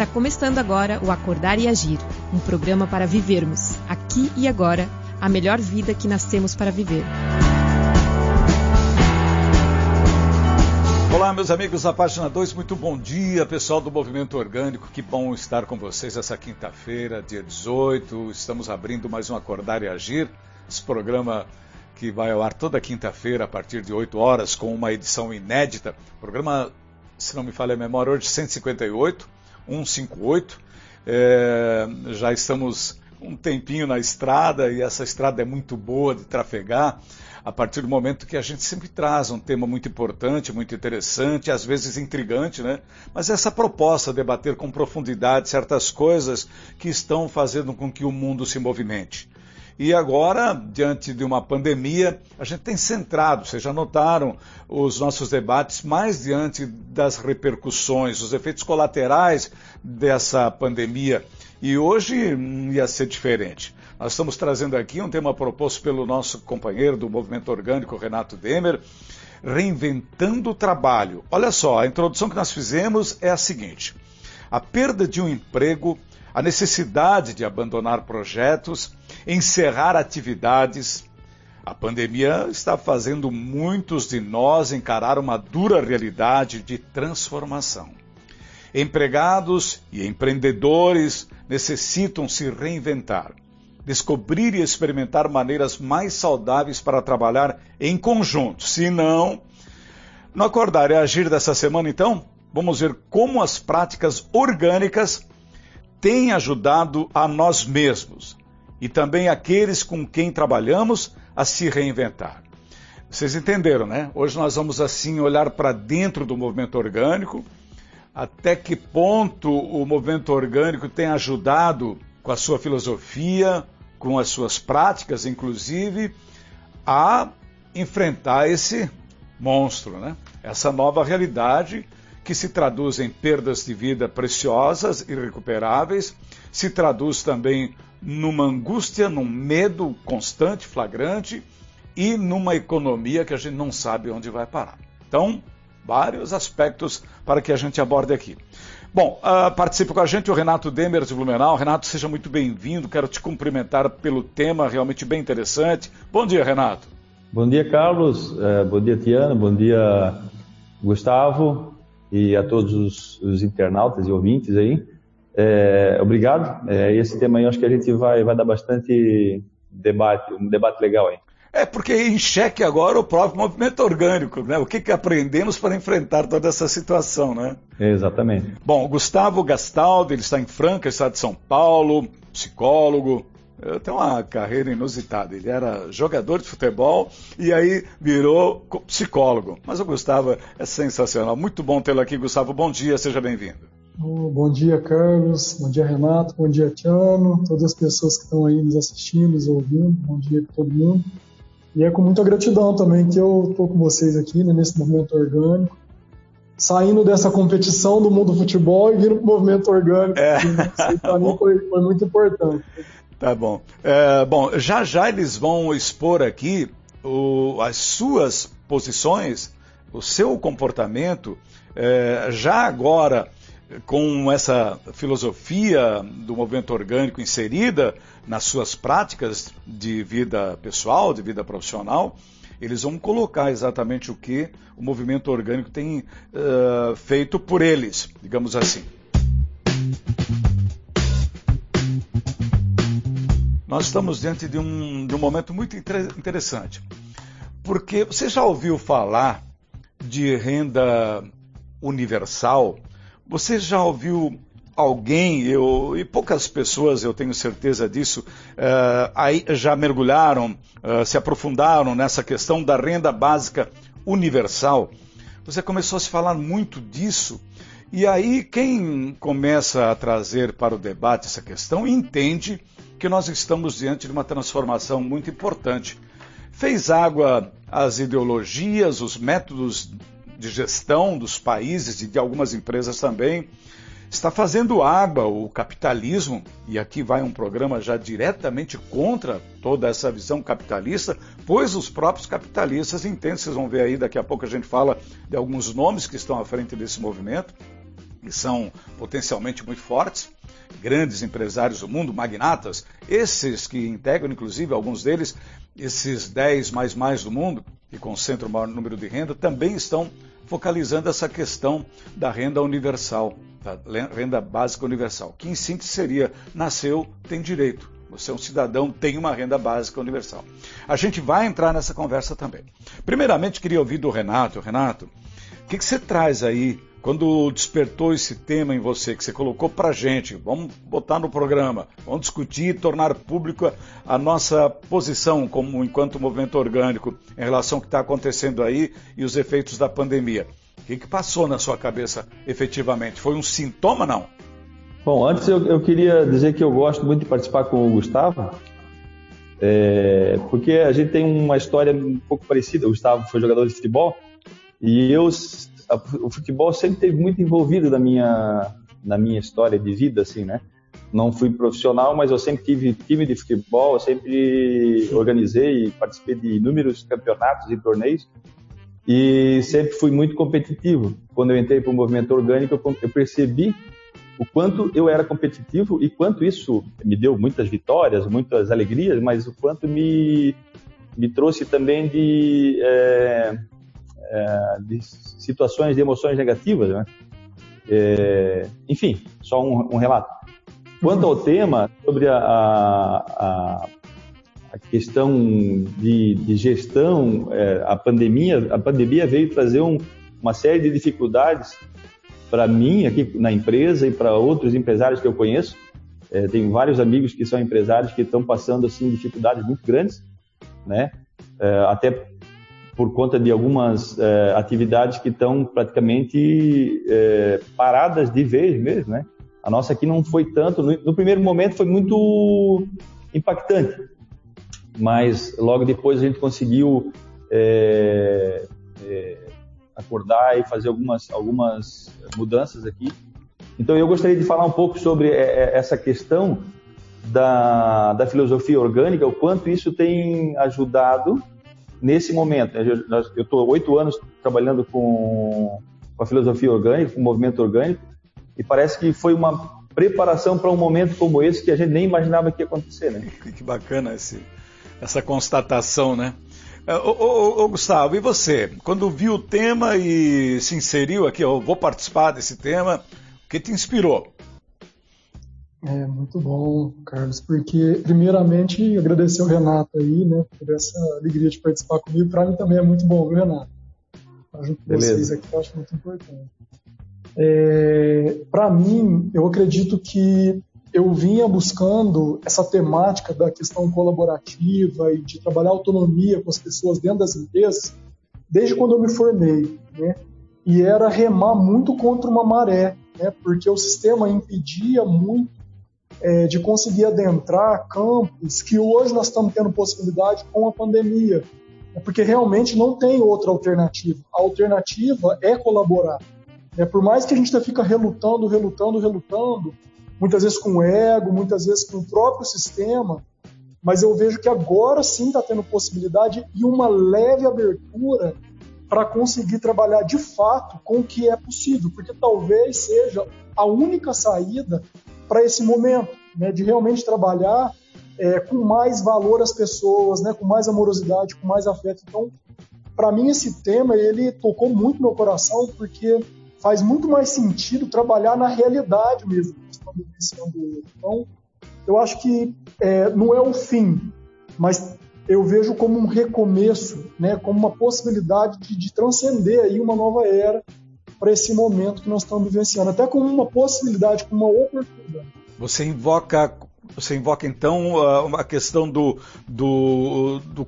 Está começando agora o Acordar e Agir, um programa para vivermos, aqui e agora, a melhor vida que nascemos para viver. Olá, meus amigos da página 2, muito bom dia, pessoal do Movimento Orgânico. Que bom estar com vocês essa quinta-feira, dia 18. Estamos abrindo mais um Acordar e Agir, esse programa que vai ao ar toda quinta-feira a partir de 8 horas com uma edição inédita. Programa, se não me falha a memória, hoje 158, 158. É, já estamos um tempinho na estrada e essa estrada é muito boa de trafegar a partir do momento que a gente sempre traz um tema muito importante, muito interessante, às vezes intrigante, né? Mas essa proposta de debater com profundidade certas coisas que estão fazendo com que o mundo se movimente. E agora, diante de uma pandemia, a gente tem centrado, vocês já notaram, os nossos debates mais diante das repercussões, os efeitos colaterais dessa pandemia. E hoje ia ser diferente. Nós estamos trazendo aqui um tema proposto pelo nosso companheiro do Movimento Orgânico, Renato Demer, reinventando o trabalho. Olha só, a introdução que nós fizemos é a seguinte: a perda de um emprego, a necessidade de abandonar projetos, encerrar atividades. A pandemia está fazendo muitos de nós encarar uma dura realidade de transformação. Empregados e empreendedores necessitam se reinventar descobrir e experimentar maneiras mais saudáveis para trabalhar em conjunto. Se não, no Acordar e Agir dessa semana, então, vamos ver como as práticas orgânicas têm ajudado a nós mesmos e também aqueles com quem trabalhamos a se reinventar. Vocês entenderam, né? Hoje nós vamos assim olhar para dentro do movimento orgânico, até que ponto o movimento orgânico tem ajudado com a sua filosofia, com as suas práticas, inclusive, a enfrentar esse monstro, né? essa nova realidade que se traduz em perdas de vida preciosas, irrecuperáveis, se traduz também numa angústia, num medo constante, flagrante e numa economia que a gente não sabe onde vai parar. Então, vários aspectos para que a gente aborde aqui. Bom, uh, participa com a gente o Renato Demer de Blumenau. Renato, seja muito bem-vindo. Quero te cumprimentar pelo tema realmente bem interessante. Bom dia, Renato. Bom dia, Carlos. Uh, bom dia, Tiana. Bom dia, Gustavo. E a todos os, os internautas e ouvintes aí. É, obrigado. É, esse tema aí eu acho que a gente vai, vai dar bastante debate, um debate legal aí. É porque em xeque agora o próprio movimento orgânico, né? O que, que aprendemos para enfrentar toda essa situação, né? Exatamente. Bom, Gustavo Gastaldo, ele está em Franca, estado de São Paulo, psicólogo, tem uma carreira inusitada. Ele era jogador de futebol e aí virou psicólogo. Mas o Gustavo é sensacional. Muito bom tê-lo aqui, Gustavo. Bom dia, seja bem-vindo. Bom dia, Carlos. Bom dia, Renato. Bom dia, Tiano. Todas as pessoas que estão aí nos assistindo, nos ouvindo. Bom dia para todo mundo. E é com muita gratidão também que eu estou com vocês aqui né, nesse movimento orgânico, saindo dessa competição do mundo do futebol e vindo para o movimento orgânico. É. Para mim foi, foi, muito importante. Tá bom. É, bom, já já eles vão expor aqui o, as suas posições, o seu comportamento, é, já agora com essa filosofia do movimento orgânico inserida nas suas práticas de vida pessoal, de vida profissional, eles vão colocar exatamente o que o movimento orgânico tem uh, feito por eles, digamos assim. Nós estamos diante de um, de um momento muito interessante, porque você já ouviu falar de renda universal? Você já ouviu alguém, eu, e poucas pessoas, eu tenho certeza disso, uh, aí já mergulharam, uh, se aprofundaram nessa questão da renda básica universal. Você começou a se falar muito disso, e aí quem começa a trazer para o debate essa questão entende que nós estamos diante de uma transformação muito importante. Fez água as ideologias, os métodos de gestão dos países e de algumas empresas também, está fazendo água o capitalismo, e aqui vai um programa já diretamente contra toda essa visão capitalista, pois os próprios capitalistas entendem, vocês vão ver aí, daqui a pouco a gente fala de alguns nomes que estão à frente desse movimento, que são potencialmente muito fortes, grandes empresários do mundo, magnatas, esses que integram, inclusive, alguns deles, esses 10 mais mais do mundo, que concentram o maior número de renda, também estão focalizando essa questão da renda universal, da renda básica universal, que em síntese seria nasceu, tem direito. Você é um cidadão, tem uma renda básica universal. A gente vai entrar nessa conversa também. Primeiramente, queria ouvir do Renato. Renato, o que, que você traz aí quando despertou esse tema em você, que você colocou para gente, vamos botar no programa, vamos discutir e tornar pública a nossa posição como enquanto movimento orgânico em relação ao que está acontecendo aí e os efeitos da pandemia. O que, que passou na sua cabeça efetivamente? Foi um sintoma, não? Bom, antes eu, eu queria dizer que eu gosto muito de participar com o Gustavo, é, porque a gente tem uma história um pouco parecida. O Gustavo foi jogador de futebol e eu o futebol sempre esteve muito envolvido na minha, na minha história de vida, assim, né? Não fui profissional, mas eu sempre tive time de futebol, eu sempre organizei e participei de inúmeros campeonatos e torneios e sempre fui muito competitivo. Quando eu entrei para o movimento orgânico, eu percebi o quanto eu era competitivo e quanto isso me deu muitas vitórias, muitas alegrias, mas o quanto me, me trouxe também de é, é, de situações de emoções negativas, né? É, enfim, só um, um, relato. Quanto ao tema sobre a, a, a questão de, de gestão, é, a pandemia, a pandemia veio trazer um, uma série de dificuldades para mim aqui na empresa e para outros empresários que eu conheço. É, tenho vários amigos que são empresários que estão passando assim dificuldades muito grandes, né? É, até por conta de algumas é, atividades que estão praticamente é, paradas de vez mesmo, né? A nossa aqui não foi tanto, no, no, primeiro momento foi muito impactante, mas logo depois a gente conseguiu é, acordar e fazer algumas, algumas mudanças aqui. Então eu gostaria de falar um pouco sobre essa questão da, da filosofia orgânica, o quanto isso tem ajudado nesse momento. Eu estou oito anos trabalhando com, com a filosofia orgânica, com o movimento orgânico, e parece que foi uma preparação para um momento como esse que a gente nem imaginava que ia acontecer, né? Que bacana esse, essa constatação, né? É, ô, ô, ô, Gustavo, e você? Quando viu o tema e se inseriu aqui, eu vou participar desse tema, o que te inspirou? É muito bom, Carlos, porque primeiramente agradecer ao Renato aí, né, por essa alegria de participar comigo. Para mim também é muito bom, viu, Renato? Estar junto com vocês aqui eu acho muito importante. É, Para mim, eu acredito que eu vinha buscando essa temática da questão colaborativa e de trabalhar autonomia com as pessoas dentro das empresas desde quando eu me formei, né? E era remar muito contra uma maré, né? Porque o sistema impedia muito é, de conseguir adentrar campos que hoje nós estamos tendo possibilidade com a pandemia, é porque realmente não tem outra alternativa. A alternativa é colaborar. É, por mais que a gente fica relutando, relutando, relutando, muitas vezes com o ego, muitas vezes com o próprio sistema, mas eu vejo que agora sim está tendo possibilidade e uma leve abertura para conseguir trabalhar de fato com o que é possível, porque talvez seja a única saída para esse momento, né, de realmente trabalhar é, com mais valor às pessoas, né, com mais amorosidade, com mais afeto. Então, para mim esse tema ele tocou muito meu coração porque faz muito mais sentido trabalhar na realidade mesmo vivenciando Então, eu acho que é, não é o fim, mas eu vejo como um recomeço, né, como uma possibilidade de, de transcender aí uma nova era para esse momento que nós estamos vivenciando, até como uma possibilidade, como uma oportunidade. Você invoca, você invoca então a questão do, do, do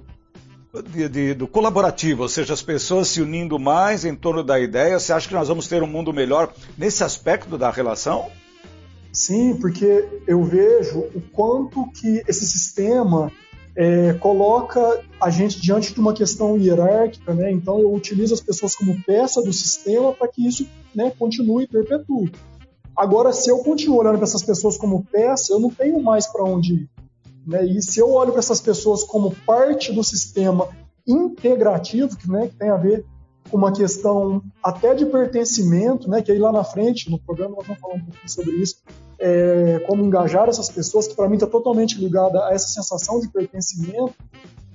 de, de, do colaborativo, ou seja, as pessoas se unindo mais em torno da ideia. Você acha que nós vamos ter um mundo melhor nesse aspecto da relação? Sim, porque eu vejo o quanto que esse sistema é, coloca a gente diante de uma questão hierárquica, né? Então eu utilizo as pessoas como peça do sistema para que isso né, continue e perpetue. Agora, se eu continuo olhando para essas pessoas como peça, eu não tenho mais para onde ir. Né? E se eu olho para essas pessoas como parte do sistema integrativo, que, né, que tem a ver uma questão até de pertencimento, né? Que aí lá na frente, no programa, nós vamos falar um pouquinho sobre isso, é, como engajar essas pessoas, que para mim está totalmente ligada a essa sensação de pertencimento.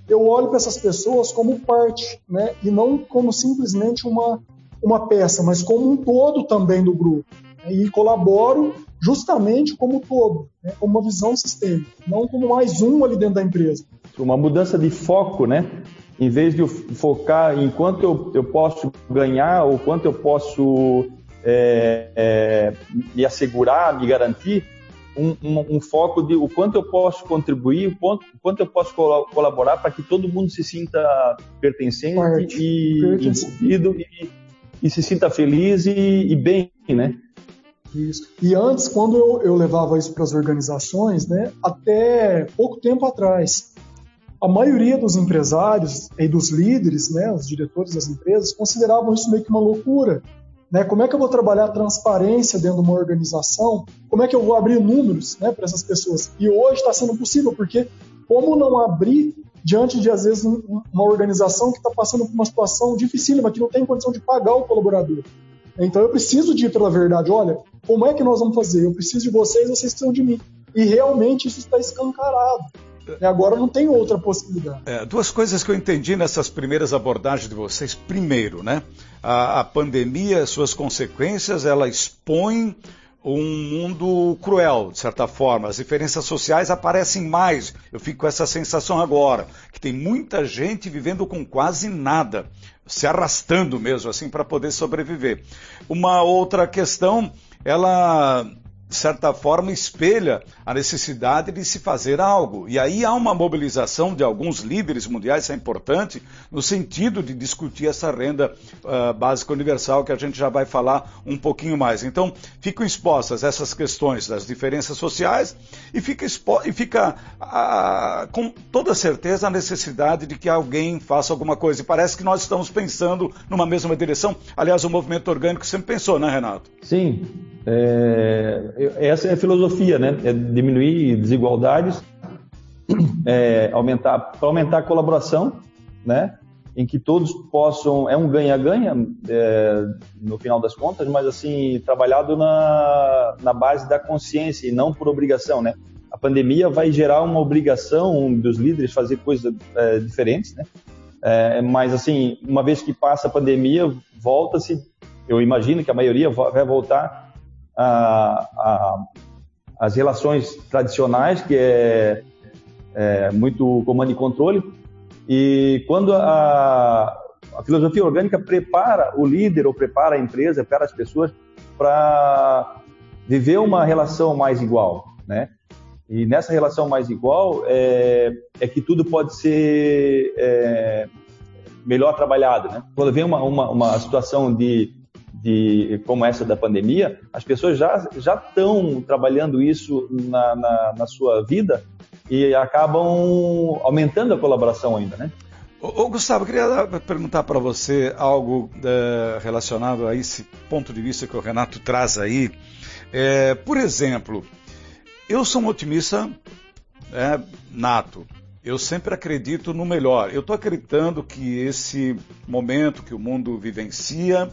Eu olho para essas pessoas como parte, né? E não como simplesmente uma, uma peça, mas como um todo também do grupo. Né, e colaboro justamente como todo, né? como uma visão sistêmica, não como mais um ali dentro da empresa. Uma mudança de foco, né? em vez de focar em quanto eu, eu posso ganhar ou quanto eu posso é, é, me assegurar, me garantir, um, um, um, foco de o quanto eu posso contribuir, o quanto, o quanto eu posso colaborar para que todo mundo se sinta pertencente Parte. e envolvido e, e, se sinta feliz e, e bem, né? Isso. E antes, quando eu, eu levava isso para as organizações, né, até pouco tempo atrás, a maioria dos empresários e dos líderes, né, os diretores das empresas, consideravam isso meio que uma loucura. Né? Como é que eu vou trabalhar transparência dentro de uma organização? Como é que eu vou abrir números né, para essas pessoas? E hoje está sendo possível, porque como não abrir diante de, às vezes, uma organização que está passando por uma situação dificílima, que não tem condição de pagar o colaborador? Então eu preciso de ir pela verdade. Olha, como é que nós vamos fazer? Eu preciso de vocês, vocês precisam de mim. E realmente isso está escancarado. E agora não tem outra possibilidade. É, duas coisas que eu entendi nessas primeiras abordagens de vocês. Primeiro, né, a, a pandemia, suas consequências, ela expõe um mundo cruel, de certa forma. As diferenças sociais aparecem mais. Eu fico com essa sensação agora, que tem muita gente vivendo com quase nada, se arrastando mesmo assim para poder sobreviver. Uma outra questão, ela de certa forma, espelha a necessidade de se fazer algo. E aí há uma mobilização de alguns líderes mundiais, isso é importante, no sentido de discutir essa renda uh, básica universal, que a gente já vai falar um pouquinho mais. Então, ficam expostas essas questões das diferenças sociais e fica, e fica uh, com toda certeza a necessidade de que alguém faça alguma coisa. E parece que nós estamos pensando numa mesma direção. Aliás, o movimento orgânico sempre pensou, né, Renato? Sim, é, essa é a filosofia, né? É diminuir desigualdades, é, aumentar, para aumentar a colaboração, né? Em que todos possam, é um ganha-ganha é, no final das contas, mas assim trabalhado na, na base da consciência e não por obrigação, né? A pandemia vai gerar uma obrigação dos líderes fazer coisas é, diferentes, né? É, mas assim, uma vez que passa a pandemia, volta-se. Eu imagino que a maioria vai voltar a, a, as relações tradicionais, que é, é, muito comando e controle, e quando a, a filosofia orgânica prepara o líder ou prepara a empresa, prepara as pessoas para viver uma relação mais igual, né? E nessa relação mais igual é, é que tudo pode ser é, melhor trabalhado, né? Quando vem uma, uma, uma situação de de, como essa da pandemia, as pessoas já já estão trabalhando isso na, na, na, sua vida e acabam aumentando a colaboração ainda, né? Ô Gustavo, queria perguntar para você algo é, relacionado a esse ponto de vista que o Renato traz aí. É, por exemplo, eu sou um otimista é, nato. Eu sempre acredito no melhor. Eu estou acreditando que esse momento que o mundo vivencia,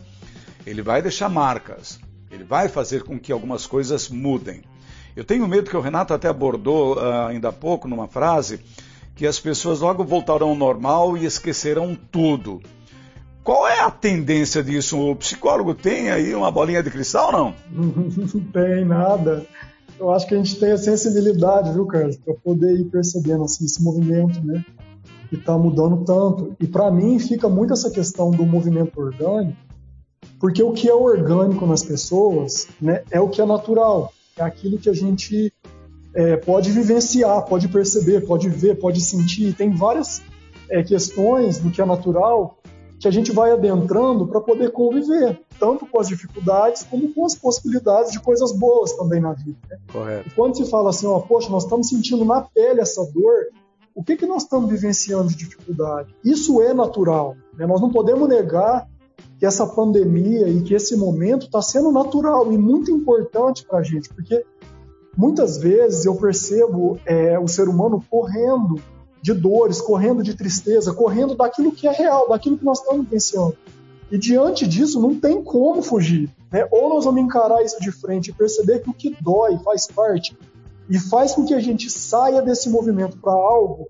ele vai deixar marcas, ele vai fazer com que algumas coisas mudem. Eu tenho medo que o Renato até abordou uh, ainda há pouco numa frase que as pessoas logo voltarão ao normal e esquecerão tudo. Qual é a tendência disso? O psicólogo tem aí uma bolinha de cristal não? Não tem nada. Eu acho que a gente tem a sensibilidade, viu, Carlos, para poder ir percebendo assim, esse movimento, né? Que está mudando tanto. E para mim fica muito essa questão do movimento orgânico porque o que é orgânico nas pessoas né, é o que é natural, é aquilo que a gente é, pode vivenciar, pode perceber, pode ver, pode sentir. Tem várias é, questões do que é natural que a gente vai adentrando para poder conviver, tanto com as dificuldades como com as possibilidades de coisas boas também na vida. Né? Correto. E quando se fala assim, ó, poxa, nós estamos sentindo na pele essa dor, o que, que nós estamos vivenciando de dificuldade? Isso é natural. Né? Nós não podemos negar que essa pandemia e que esse momento está sendo natural e muito importante para a gente, porque muitas vezes eu percebo é, o ser humano correndo de dores, correndo de tristeza, correndo daquilo que é real, daquilo que nós estamos vivenciando. E diante disso, não tem como fugir. Né? Ou nós vamos encarar isso de frente e perceber que o que dói faz parte e faz com que a gente saia desse movimento para algo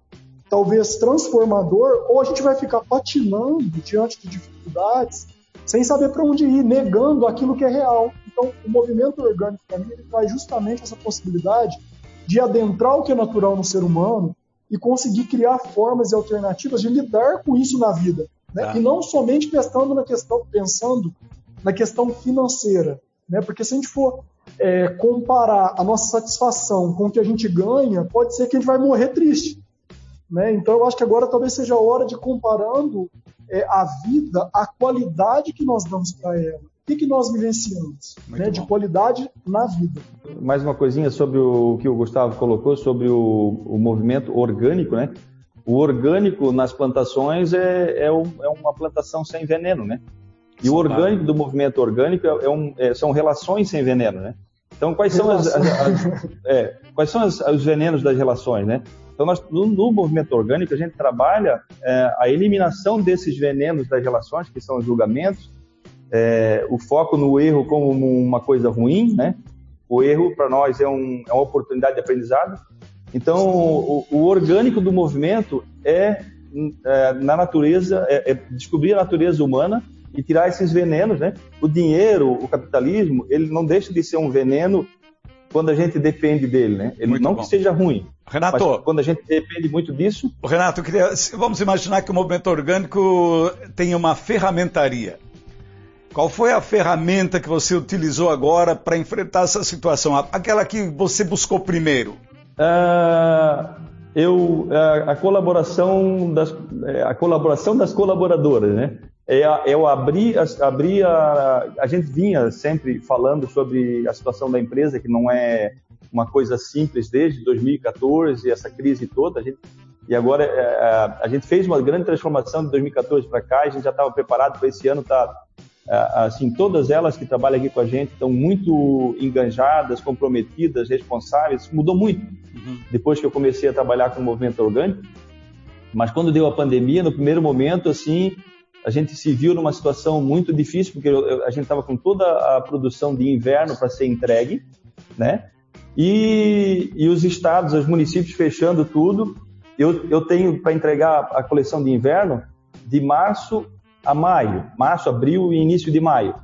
talvez transformador, ou a gente vai ficar patinando diante de dificuldades sem saber para onde ir, negando aquilo que é real. Então, o movimento orgânico para mim ele traz justamente essa possibilidade de adentrar o que é natural no ser humano e conseguir criar formas e alternativas de lidar com isso na vida, né? Tá. E não somente pensando na questão, pensando na questão financeira, né? Porque se a gente for é, comparar a nossa satisfação com o que a gente ganha, pode ser que a gente vai morrer triste. Né? Então eu acho que agora talvez seja a hora de comparando é, a vida, a qualidade que nós damos para ela. O que, que nós vivenciamos né, de qualidade na vida. Mais uma coisinha sobre o que o Gustavo colocou, sobre o, o movimento orgânico, né? O orgânico nas plantações é, é, um, é uma plantação sem veneno, né? E o orgânico do movimento orgânico é, é um, é, são relações sem veneno, né? Então, quais são, as, as, as, é, quais são os venenos das relações, né? Então, nós, no, no movimento orgânico, a gente trabalha é, a eliminação desses venenos das relações, que são os julgamentos, é, o foco no erro como uma coisa ruim, né? O erro, para nós, é, um, é, uma oportunidade de aprendizado. Então, o, o orgânico do movimento é, é na natureza, é, é descobrir a natureza humana e tirar esses venenos, né? O dinheiro, o capitalismo, ele não deixa de ser um veneno quando a gente depende dele, né? Ele muito não bom. que seja ruim. Renato, quando a gente depende muito disso. Renato, queria, vamos imaginar que o movimento orgânico tem uma ferramentaria. Qual foi a ferramenta que você utilizou agora para enfrentar essa situação? Aquela que você buscou primeiro? Uh, eu, a, a, colaboração das, é, a colaboração das colaboradoras, né? É eu abri, abri a, a gente vinha sempre falando sobre a situação da empresa, que não é uma coisa simples desde 2014, essa crise toda. A gente, e agora é, a gente fez uma grande transformação de 2014 para cá, a gente já estava preparado para esse ano estar tá, assim, todas elas que trabalham aqui com a gente estão muito enganjadas, comprometidas, responsáveis. Mudou muito uhum. depois que eu comecei a trabalhar com o movimento orgânico. Mas quando deu a pandemia, no primeiro momento, assim, a gente se viu numa situação muito difícil, porque a gente estava com toda a produção de inverno para ser entregue, né? E, e os estados, os municípios fechando tudo. Eu, eu tenho para entregar a coleção de inverno de março a maio, março, abril e início de maio.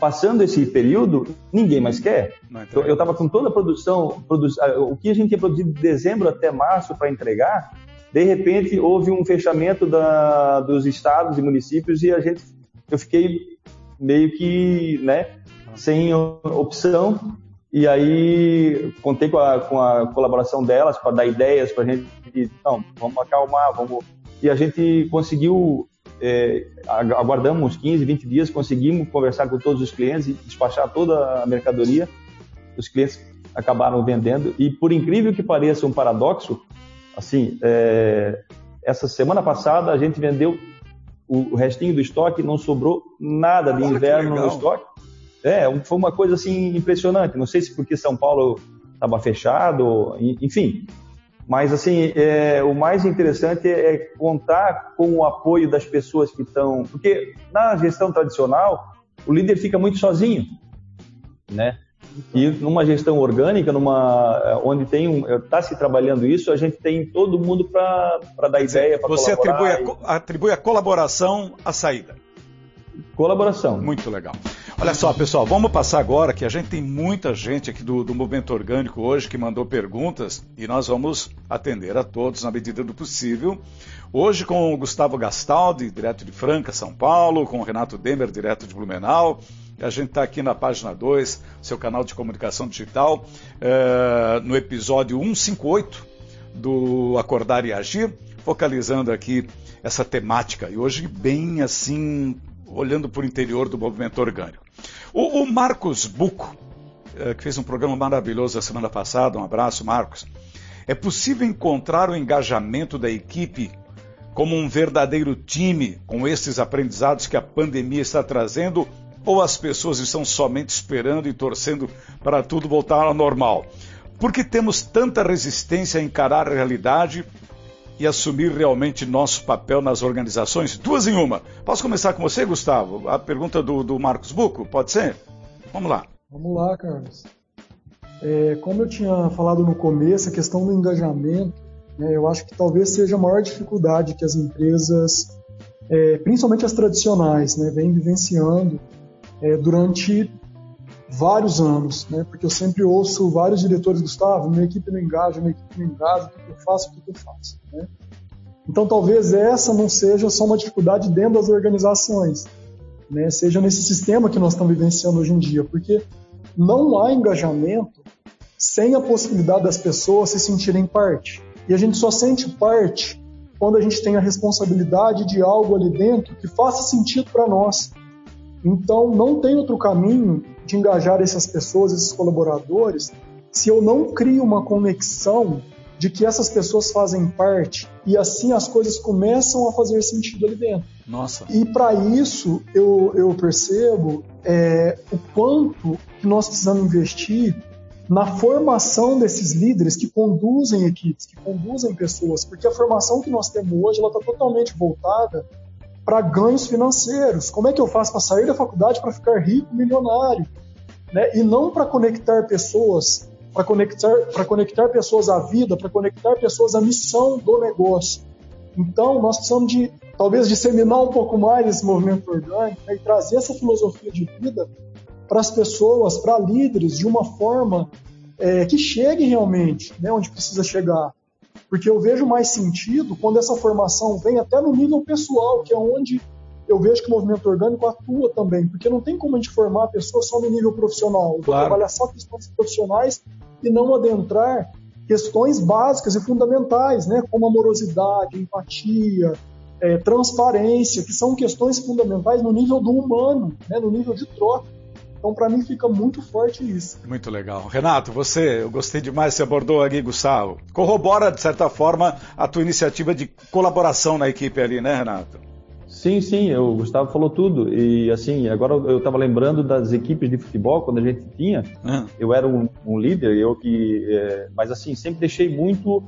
Passando esse período, ninguém mais quer. Então, eu estava com toda a produção, produ... o que a gente tinha produzido de dezembro até março para entregar, de repente houve um fechamento da, dos estados e municípios e a gente, eu fiquei meio que, né, sem opção. E aí contei com a, com a colaboração delas para dar ideias para a gente. Não, vamos acalmar, vamos. E a gente conseguiu é, aguardamos 15, 20 dias, conseguimos conversar com todos os clientes e despachar toda a mercadoria. Os clientes acabaram vendendo e, por incrível que pareça, um paradoxo, assim, é, essa semana passada a gente vendeu o, restinho do estoque, não sobrou nada de Olha inverno no estoque. É, foi uma coisa assim impressionante. Não sei se porque São Paulo estava fechado, enfim, mas, assim, é, o mais interessante é contar com o apoio das pessoas que estão. Porque na gestão tradicional, o líder fica muito sozinho, né? E numa gestão orgânica, numa onde tem está se trabalhando isso, a gente tem todo mundo para dar ideia, para Você atribui a, atribui a colaboração à saída. Colaboração. Muito legal. Olha só, pessoal, vamos passar agora que a gente tem muita gente aqui do, do Movimento Orgânico hoje que mandou perguntas e nós vamos atender a todos na medida do possível. Hoje com o Gustavo Gastaldi, direto de Franca, São Paulo, com o Renato Demer, direto de Blumenau. A gente está aqui na página 2, seu canal de comunicação digital, é, no episódio 158 do Acordar e Agir, focalizando aqui essa temática. E hoje, bem assim, olhando para o interior do movimento orgânico. O, o Marcos Buco, eh, que fez um programa maravilhoso a semana passada, um abraço, Marcos. É possível encontrar o engajamento da equipe como um verdadeiro time com esses aprendizados que a pandemia está trazendo ou as pessoas estão somente esperando e torcendo para tudo voltar ao normal? Por que temos tanta resistência a encarar a realidade e assumir realmente nosso papel nas organizações? Duas em uma. Posso começar com você, Gustavo? A pergunta do, do Marcos Buco, pode ser? Vamos lá. Vamos lá, Carlos. É, como eu tinha falado no começo, a questão do engajamento, né, eu acho que talvez seja a maior dificuldade que as empresas, é, principalmente as tradicionais, né, vêm vivenciando é, durante vários anos, né? Porque eu sempre ouço vários diretores, Gustavo, minha equipe não engaja, minha equipe não engaja, o que eu faço, o que eu faço, né? Então talvez essa não seja só uma dificuldade dentro das organizações, né? Seja nesse sistema que nós estamos vivenciando hoje em dia, porque não há engajamento sem a possibilidade das pessoas se sentirem parte. E a gente só sente parte quando a gente tem a responsabilidade de algo ali dentro que faça sentido para nós. Então, não tem outro caminho de engajar essas pessoas, esses colaboradores, se eu não crio uma conexão de que essas pessoas fazem parte e assim as coisas começam a fazer sentido ali dentro. Nossa. E para isso eu, eu percebo é, o quanto que nós precisamos investir na formação desses líderes que conduzem equipes, que conduzem pessoas, porque a formação que nós temos hoje ela está totalmente voltada para ganhos financeiros. Como é que eu faço para sair da faculdade para ficar rico, milionário? Né? E não para conectar pessoas, para conectar, conectar pessoas à vida, para conectar pessoas à missão do negócio. Então, nós precisamos de, talvez, disseminar um pouco mais esse movimento orgânico né? e trazer essa filosofia de vida para as pessoas, para líderes, de uma forma é, que chegue realmente né, onde precisa chegar. Porque eu vejo mais sentido quando essa formação vem até no nível pessoal, que é onde eu vejo que o movimento orgânico atua também. Porque não tem como a gente formar a pessoa só no nível profissional. Claro. Trabalhar só questões profissionais e não adentrar questões básicas e fundamentais, né? como amorosidade, empatia, é, transparência, que são questões fundamentais no nível do humano, né? no nível de troca. Então, para mim, fica muito forte isso. Muito legal. Renato, você, eu gostei demais, você abordou aqui, Gustavo. Corrobora, de certa forma, a tua iniciativa de colaboração na equipe ali, né, Renato? Sim, sim, o Gustavo falou tudo. E assim, agora eu estava lembrando das equipes de futebol, quando a gente tinha, uhum. eu era um, um, líder, eu que. É, mas assim, sempre deixei muito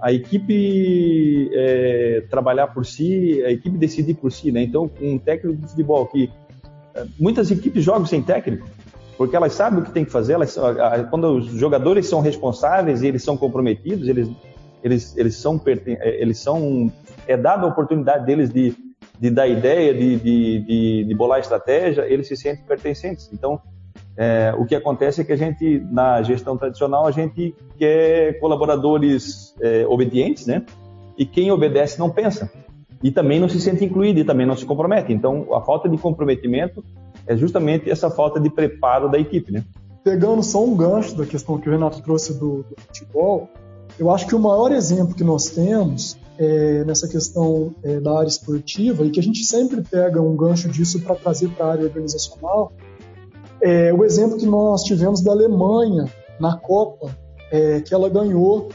a equipe é, trabalhar por si, a equipe decidir por si, né? Então, um técnico de futebol que muitas equipes jogam sem técnico, porque elas sabem o que tem que fazer. Elas, quando os jogadores são responsáveis e eles são comprometidos, eles, eles, eles são, é, eles são é dada a oportunidade deles de, de dar ideia, de, de, de, de bolar estratégia, eles se sentem pertencentes. Então, é, o que acontece é que a gente, na gestão tradicional, a gente quer colaboradores é, obedientes, né? E quem obedece não pensa e também não se sente incluído e também não se compromete. Então, a falta de comprometimento é justamente essa falta de preparo da equipe, né? Pegando só um gancho da questão que o Renato trouxe do, do futebol, eu acho que o maior exemplo que nós temos é, nessa questão é, da área esportiva e que a gente sempre pega um gancho disso para trazer para a área organizacional é o exemplo que nós tivemos da Alemanha na Copa, é, que ela ganhou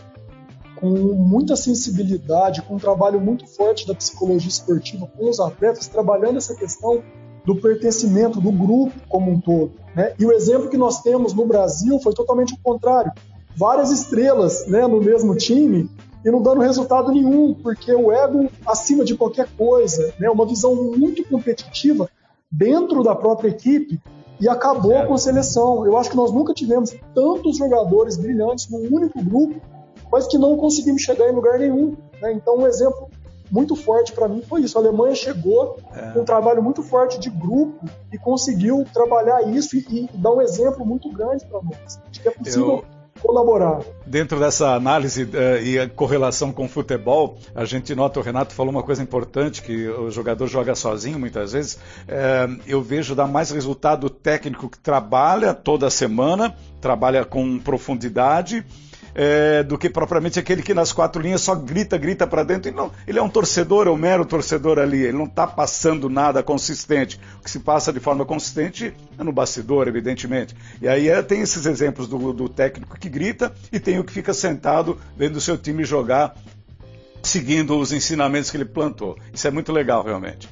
com muita sensibilidade, com um trabalho muito forte da psicologia esportiva com os atletas, trabalhando essa questão do pertencimento do grupo como um todo. Né? E o exemplo que nós temos no Brasil foi totalmente o contrário. Várias estrelas né, no mesmo time e não dando resultado nenhum, porque o ego acima de qualquer coisa, né, uma visão muito competitiva dentro da própria equipe e acabou é. com a seleção. Eu acho que nós nunca tivemos tantos jogadores brilhantes num único grupo mas que não conseguimos chegar em lugar nenhum. Né? Então, um exemplo muito forte para mim foi isso. A Alemanha chegou é. com um trabalho muito forte de grupo e conseguiu trabalhar isso e, e dar um exemplo muito grande para nós. Acho que é possível. Eu colaborar. Dentro dessa análise uh, e a correlação com o futebol, a gente nota, o Renato falou uma coisa importante, que o jogador joga sozinho muitas vezes. Uh, eu vejo dar mais resultado técnico que trabalha toda semana, trabalha com profundidade é, do que propriamente aquele que nas quatro linhas só grita, grita para dentro. E não, ele é um torcedor, é um mero torcedor ali, ele não está passando nada consistente. O que se passa de forma consistente é no bastidor, evidentemente. E aí é, tem esses exemplos do, do técnico que grita e tem o que fica sentado vendo o seu time jogar, seguindo os ensinamentos que ele plantou. Isso é muito legal, realmente.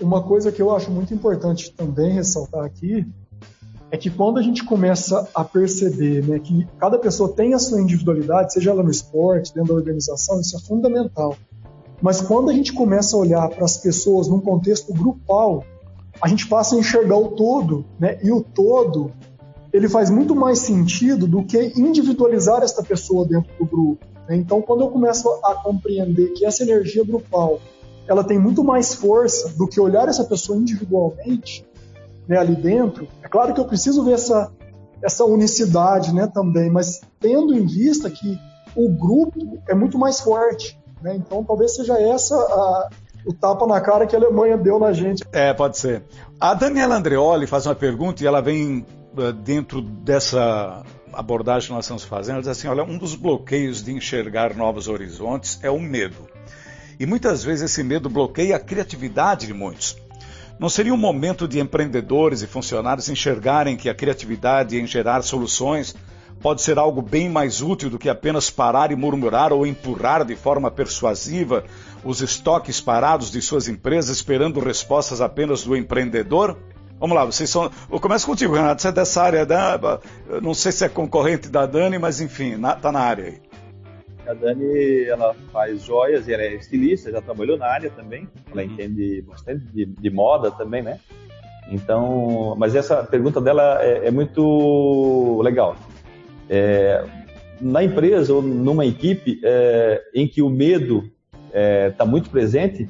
Uma coisa que eu acho muito importante também ressaltar aqui é que quando a gente começa a perceber né, que cada pessoa tem a sua individualidade, seja ela no esporte, dentro da organização, isso é fundamental. Mas quando a gente começa a olhar para as pessoas num contexto grupal, a gente passa a enxergar o todo, né? E o todo, ele faz muito mais sentido do que individualizar esta pessoa dentro do grupo. Né? Então, quando eu começo a compreender que essa energia grupal, ela tem muito mais força do que olhar essa pessoa individualmente, né, ali dentro. É claro que eu preciso ver essa essa unicidade, né, também, mas tendo em vista que o grupo é muito mais forte, né? Então, talvez seja essa a, o tapa na cara que a Alemanha deu na gente. É, pode ser. A Daniela Andreoli faz uma pergunta e ela vem uh, dentro dessa abordagem que nós estamos fazendo. Ela diz assim: olha, um dos bloqueios de enxergar novos horizontes é o medo. E muitas vezes esse medo bloqueia a criatividade de muitos. Não seria um momento de empreendedores e funcionários enxergarem que a criatividade em gerar soluções pode ser algo bem mais útil do que apenas parar e murmurar ou empurrar de forma persuasiva os estoques parados de suas empresas esperando respostas apenas do empreendedor? Vamos lá, vocês são. Eu começo contigo, Renato. Você é dessa área da. Não sei se é concorrente da Dani, mas enfim, está na área aí. A Dani, ela faz joias e ela é estilista, já trabalhou na área também. Ela uhum. entende bastante de, de, moda também, né? Então, mas essa pergunta dela é, é muito legal. É, na empresa ou numa equipe é, em que o medo está é, muito presente,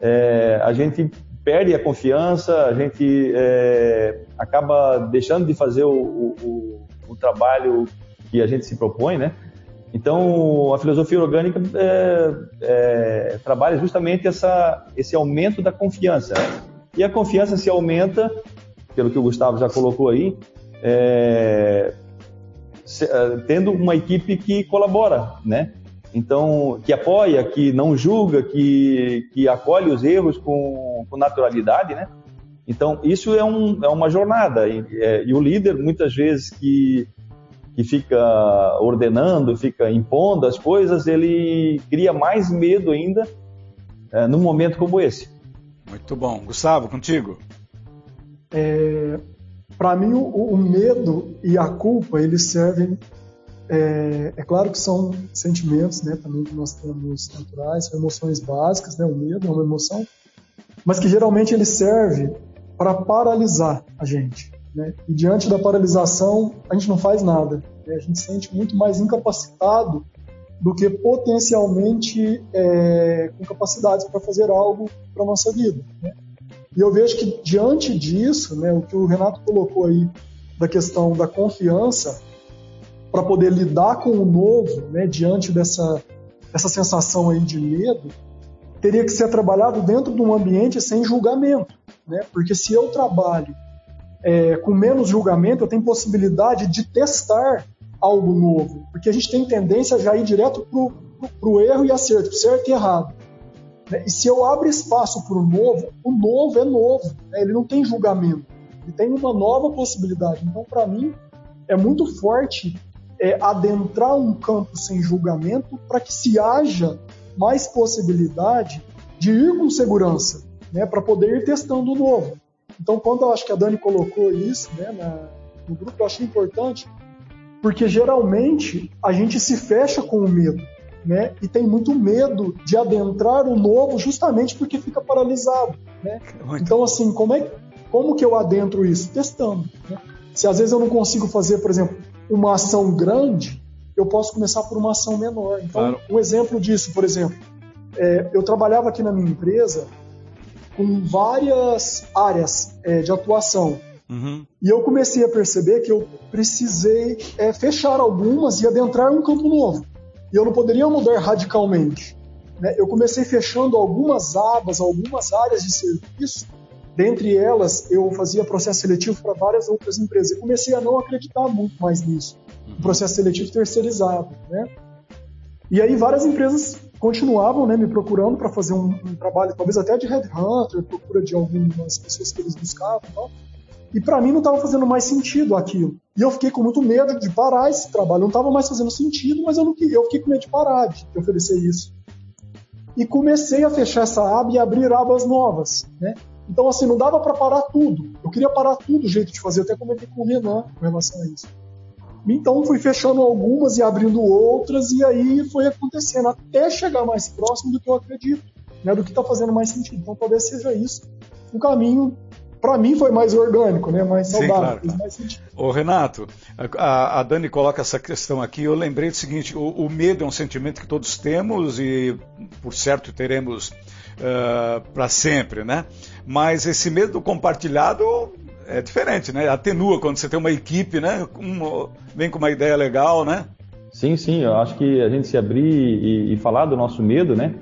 é, a gente perde a confiança, a gente é, acaba deixando de fazer o, o, o, trabalho que a gente se propõe, né? Então, a filosofia orgânica é, trabalha justamente essa, esse aumento da confiança. E a confiança se aumenta, pelo que o Gustavo já colocou aí, é, eh, tendo uma equipe que colabora, né? Então, que apoia, que não julga, que, que acolhe os erros com, com naturalidade, né? Então, isso é, um, é uma jornada. E, é, e, o líder, muitas vezes, que, que fica ordenando, fica impondo as coisas, ele cria mais medo ainda é, num momento como esse. Muito bom. Gustavo, contigo. É, para mim, o, o, medo e a culpa, eles servem. É, é, claro que são sentimentos, né, também que nós temos naturais, são emoções básicas, né, o medo é uma emoção, mas que geralmente ele serve para paralisar a gente. Né? E diante da paralisação, a gente não faz nada. Né? A gente se sente muito mais incapacitado do que potencialmente é, com capacidades para fazer algo para nossa vida. Né? E eu vejo que diante disso, né, o que o Renato colocou aí da questão da confiança para poder lidar com o novo, né, diante dessa essa sensação aí de medo, teria que ser trabalhado dentro de um ambiente sem julgamento, né? Porque se eu trabalho é, com menos julgamento, eu tenho possibilidade de testar algo novo, porque a gente tem tendência a já ir direto para o erro e acerto, certo e errado. Né? E se eu abro espaço para o novo, o novo é novo, né? ele não tem julgamento, ele tem uma nova possibilidade. Então, para mim, é muito forte é, adentrar um campo sem julgamento para que se haja mais possibilidade de ir com segurança, né? para poder ir testando o novo. Então, quando eu acho que a Dani colocou isso né, na, no grupo, eu achei importante, porque geralmente a gente se fecha com o medo né? E tem muito medo de adentrar o novo justamente porque fica paralisado, né? Então assim, como é como que eu adentro isso? Testando. Né? Se às vezes eu não consigo fazer, por exemplo, uma ação grande, eu posso começar por uma ação menor. Então, claro. um exemplo disso, por exemplo, é, eu trabalhava aqui na minha empresa com várias áreas é, de atuação. Uhum. E eu comecei a perceber que eu precisei é, fechar algumas e adentrar um campo novo e eu não poderia mudar radicalmente. Né? Eu comecei fechando algumas abas, algumas áreas de serviço, dentre elas eu fazia processo seletivo para várias outras empresas. E comecei a não acreditar muito mais nisso, uhum. processo seletivo terceirizado. Né? E aí várias empresas continuavam né, me procurando para fazer um, um, trabalho, talvez até de headhunter, procura de algumas pessoas que eles buscavam. Tal. E para mim não estava fazendo mais sentido aquilo. E eu fiquei com muito medo de parar esse trabalho. Não estava mais fazendo sentido, mas eu não eu fiquei com medo de parar de oferecer isso. E comecei a fechar essa aba e abrir abas novas, né? Então, assim, não dava para parar tudo. Eu queria parar tudo o jeito de fazer. Eu até comentei com o Renan com relação a isso. Então fui fechando algumas e abrindo outras, e aí foi acontecendo até chegar mais próximo do que eu acredito, né, do que está fazendo mais sentido. Então talvez seja isso um caminho para mim foi mais orgânico, né? Mais saudável, Sim, claro. mais sentido. Ô, Renato, a, a, Dani coloca essa questão aqui. Eu lembrei do seguinte: o, o medo é um sentimento que todos temos e, por certo, teremos uh, eh, para sempre, né? Mas esse medo compartilhado é diferente, né? Atenua quando você tem uma equipe, né? Um, vem com uma ideia legal, né? Sim, sim. Eu acho que a gente se abrir e, e falar do nosso medo, né?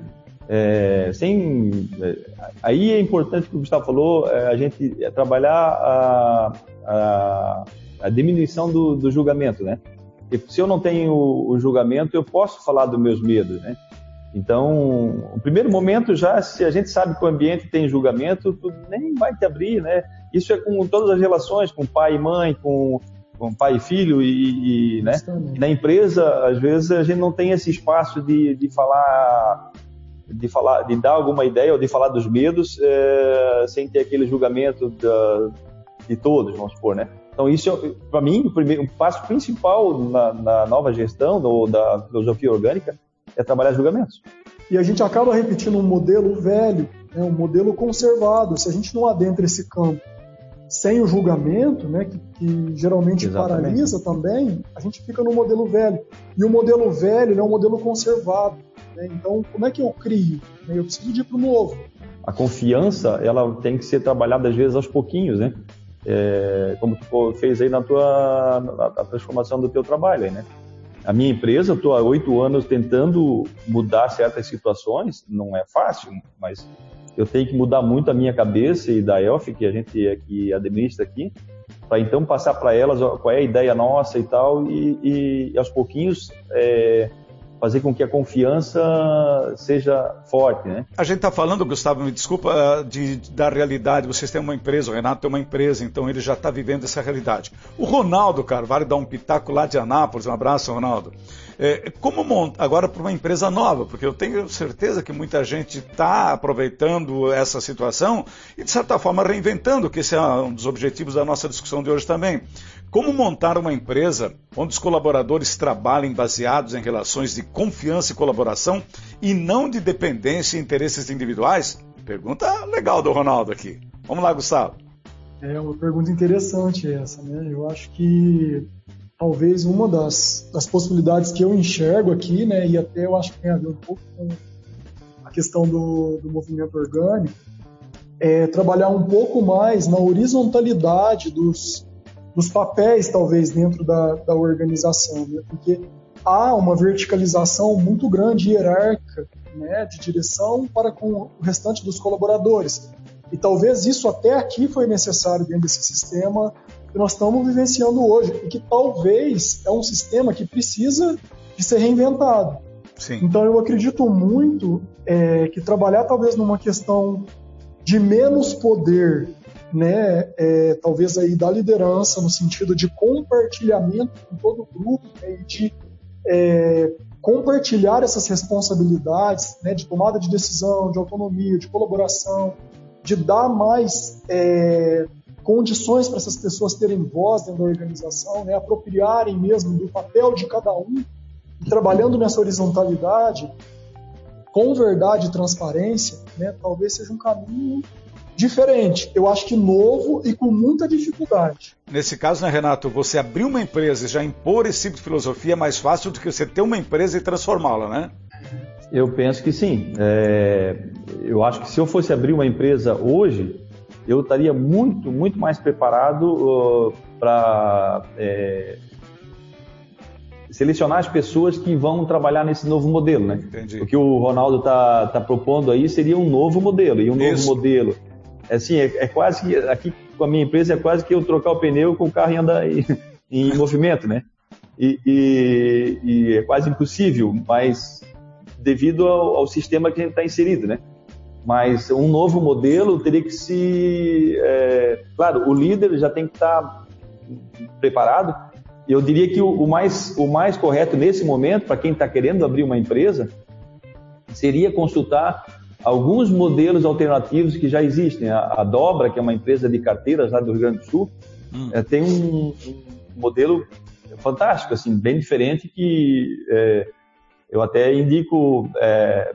É, sem, é, aí é importante o que o Gustavo falou, é, a gente é trabalhar a, a, a diminuição do, do, julgamento, né? Porque se eu não tenho o julgamento, eu posso falar dos meus medos, né? Então, o primeiro momento já, se a gente sabe que o ambiente tem julgamento, tu nem vai te abrir, né? Isso é com todas as relações, com pai e mãe, com, com pai e filho e, e né? E na empresa, às vezes a gente não tem esse espaço de, de falar de falar, de dar alguma ideia ou de falar dos medos é, sem ter aquele julgamento da, de todos, vamos supor, né? Então isso, para mim, o primeiro o passo principal na, na nova gestão da filosofia orgânica é trabalhar julgamentos. E a gente acaba repetindo um modelo velho, né, um modelo conservado. Se a gente não adentra esse campo sem o julgamento, né, que, que geralmente Exatamente. paralisa também, a gente fica no modelo velho. E o modelo velho é um modelo conservado. Né? Então, como é que eu crio? Eu preciso de ir para o novo. A confiança, ela tem que ser trabalhada às vezes aos pouquinhos, né? É, como tu fez aí na tua na, na transformação do teu trabalho, aí, né? A minha empresa, estou há oito anos tentando mudar certas situações, não é fácil, mas eu tenho que mudar muito a minha cabeça e da Elf, que a gente aqui administra aqui, para então passar para elas qual é a ideia nossa e tal, e, e aos pouquinhos é, fazer com que a confiança seja forte, né? A gente está falando, Gustavo, me desculpa, de, da realidade. Vocês têm uma empresa, o Renato tem uma empresa, então ele já está vivendo essa realidade. O Ronaldo Carvalho dá um pitaco lá de Anápolis. Um abraço, Ronaldo. É, como monta agora para uma empresa nova? Porque eu tenho certeza que muita gente está aproveitando essa situação e, de certa forma, reinventando, que esse é um dos objetivos da nossa discussão de hoje também. Como montar uma empresa onde os colaboradores trabalhem baseados em relações de confiança e colaboração e não de dependência e interesses individuais? Pergunta legal do Ronaldo aqui. Vamos lá, Gustavo. É uma pergunta interessante essa, né? Eu acho que talvez uma das, das possibilidades que eu enxergo aqui, né, e até eu acho que tem a ver um pouco com a questão do, do movimento orgânico, é trabalhar um pouco mais na horizontalidade dos, dos papéis, talvez, dentro da, da organização, né? porque há uma verticalização muito grande, hierárquica, né, de direção para com o restante dos colaboradores. E talvez isso até aqui foi necessário dentro desse sistema que nós estamos vivenciando hoje, e que talvez é um sistema que precisa de ser reinventado. Sim. Então eu acredito muito é, que trabalhar talvez numa questão de menos poder né, é, talvez aí da liderança, no sentido de compartilhamento com todo o grupo, né, de é, compartilhar essas responsabilidades né, de tomada de decisão, de autonomia, de colaboração, de dar mais é, condições para essas pessoas terem voz dentro da organização, né, apropriarem mesmo do papel de cada um, trabalhando nessa horizontalidade, com verdade e transparência, né, talvez seja um caminho diferente, eu acho que novo e com muita dificuldade. Nesse caso, né, Renato, você abrir uma empresa e já impor esse tipo de filosofia é mais fácil do que você ter uma empresa e transformá-la, né? Eu penso que sim. É, eu acho que se eu fosse abrir uma empresa hoje, eu estaria muito, muito mais preparado uh, para é, selecionar as pessoas que vão trabalhar nesse novo modelo, né? Entendi. O que o Ronaldo está tá propondo aí seria um novo modelo, e um Isso. novo modelo assim, é, é, quase que, aqui com a minha empresa, é quase que eu trocar o pneu com o carro em, andar, em, em movimento, né? E, e, e, é quase impossível, mas devido ao, ao sistema que a gente está inserido, né? Mas um novo modelo teria que se... É, claro, o líder já tem que estar tá preparado. Eu diria que o, mais, o mais correto nesse momento, para quem está querendo abrir uma empresa, seria consultar alguns modelos alternativos que já existem. A, a, Dobra, que é uma empresa de carteiras lá do Rio Grande do Sul, hum. é, tem um, um, modelo fantástico, assim, bem diferente que é, eu até indico é,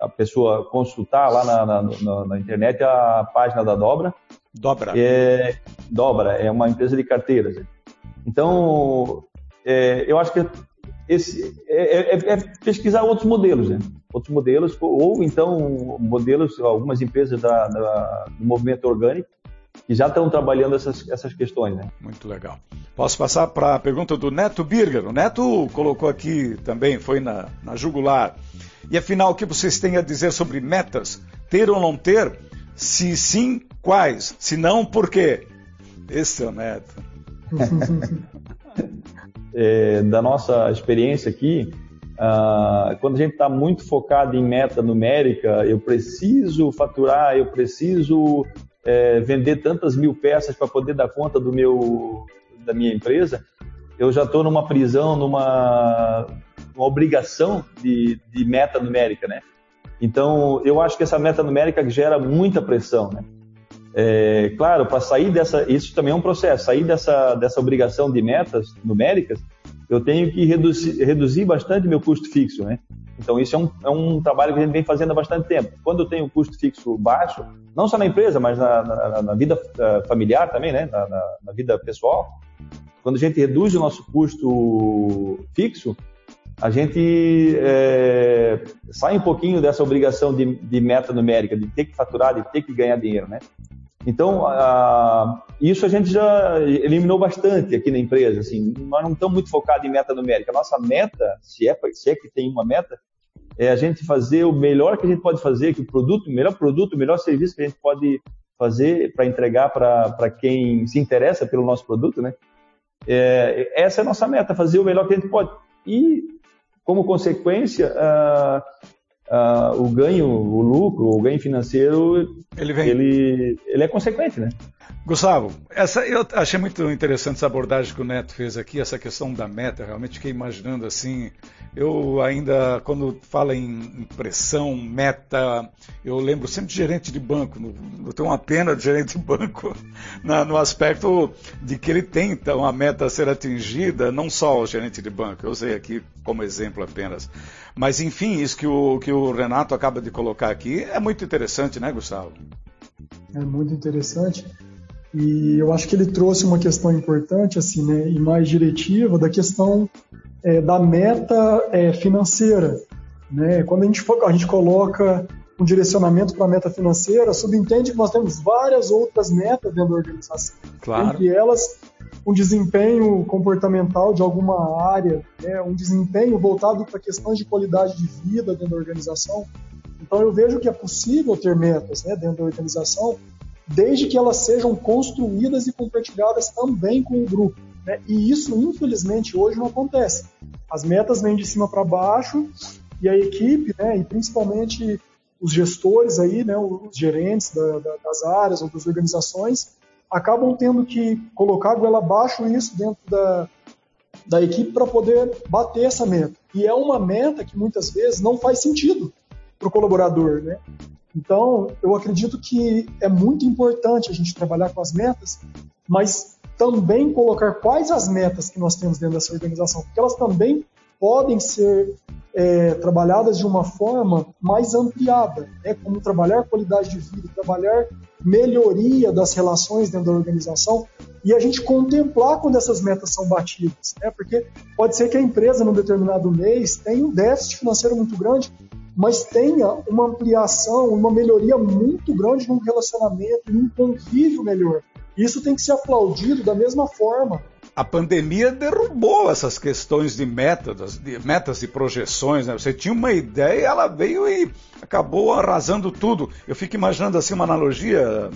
a pessoa consultar lá na, na, na, na, internet a página da Dobra. Dobra. É, Dobra é uma empresa de carteiras. Então, eu acho que esse, é, é, é, pesquisar outros modelos, né? Outros modelos, ou então modelos, algumas empresas da, da, do movimento orgânico, que já estão trabalhando essas, essas questões. Né? Muito legal. Posso passar para a pergunta do Neto Birger. O Neto colocou aqui também, foi na, na jugular. E afinal, o que vocês têm a dizer sobre metas? Ter ou não ter? Se sim, quais? Se não, por quê? Esse é o Neto. é, da nossa experiência aqui, Uh, quando a gente está muito focado em meta numérica, eu preciso faturar, eu preciso é, vender tantas mil peças para poder dar conta do meu da minha empresa, eu já estou numa prisão, numa uma obrigação de, de meta numérica, né? Então, eu acho que essa meta numérica gera muita pressão, né? É, claro, para sair dessa, isso também é um processo, sair dessa, dessa obrigação de metas numéricas, eu tenho que reduzir, reduzir bastante meu custo fixo, né? Então, isso é um, é um trabalho que a gente vem fazendo há bastante tempo. Quando eu tenho um custo fixo baixo, não só na empresa, mas na, na, na vida uh, familiar também, né? Na, na, vida pessoal, quando a gente reduz o nosso custo fixo, a gente é, sai um pouquinho dessa obrigação de, de, meta numérica, de ter que faturar, de ter que ganhar dinheiro, né? Então, a, isso a gente já eliminou bastante aqui na empresa. Assim, nós não estamos muito focados em meta numérica. A nossa meta, se é, se é que tem uma meta, é a gente fazer o melhor que a gente pode fazer, que o produto, o melhor produto, o melhor serviço que a gente pode fazer para entregar para quem se interessa pelo nosso produto, né? É, essa é a nossa meta, fazer o melhor que a gente pode. E, como consequência, uh, o ganho, o lucro, o ganho financeiro, ele, vem. ele, ele é consequente, né? Gustavo, essa, eu achei muito interessante essa abordagem que o Neto fez aqui, essa questão da meta, realmente fiquei imaginando assim, eu ainda, quando fala em pressão, meta, eu lembro sempre de gerente de banco, eu tenho uma pena de gerente de banco na, no aspecto de que ele tenta uma meta a ser atingida, não só o gerente de banco, eu usei aqui como exemplo apenas, mas enfim, isso que o, que o Renato acaba de colocar aqui é muito interessante, né Gustavo? É muito interessante. E eu acho que ele trouxe uma questão importante, assim, né, e mais diretiva, da questão é, da meta é, financeira. Né? Quando a gente, a gente coloca um direcionamento para a meta financeira, subentende que nós temos várias outras metas dentro da organização. Claro. Entre elas, um desempenho comportamental de alguma área, né? um desempenho voltado para questões de qualidade de vida dentro da organização. Então, eu vejo que é possível ter metas né, dentro da organização desde que elas sejam construídas e compartilhadas também com o grupo. Né? E isso, infelizmente, hoje não acontece. As metas vêm de cima para baixo e a equipe, né, e principalmente os gestores aí, né, os gerentes da, da, das áreas ou das organizações, acabam tendo que colocar a goela abaixo isso dentro da, da equipe para poder bater essa meta. E é uma meta que muitas vezes não faz sentido para o colaborador, né? Então, eu acredito que é muito importante a gente trabalhar com as metas, mas também colocar quais as metas que nós temos dentro dessa organização, porque elas também podem ser é, trabalhadas de uma forma mais ampliada, né? como trabalhar qualidade de vida, trabalhar melhoria das relações dentro da organização e a gente contemplar quando essas metas são batidas, né? porque pode ser que a empresa, num determinado mês, tenha um déficit financeiro muito grande mas tenha uma ampliação, uma melhoria muito grande num relacionamento, num convívio melhor. Isso tem que ser aplaudido da mesma forma. A pandemia derrubou essas questões de metas, de metas e projeções. Né? Você tinha uma ideia, ela veio e acabou arrasando tudo. Eu fico imaginando assim uma analogia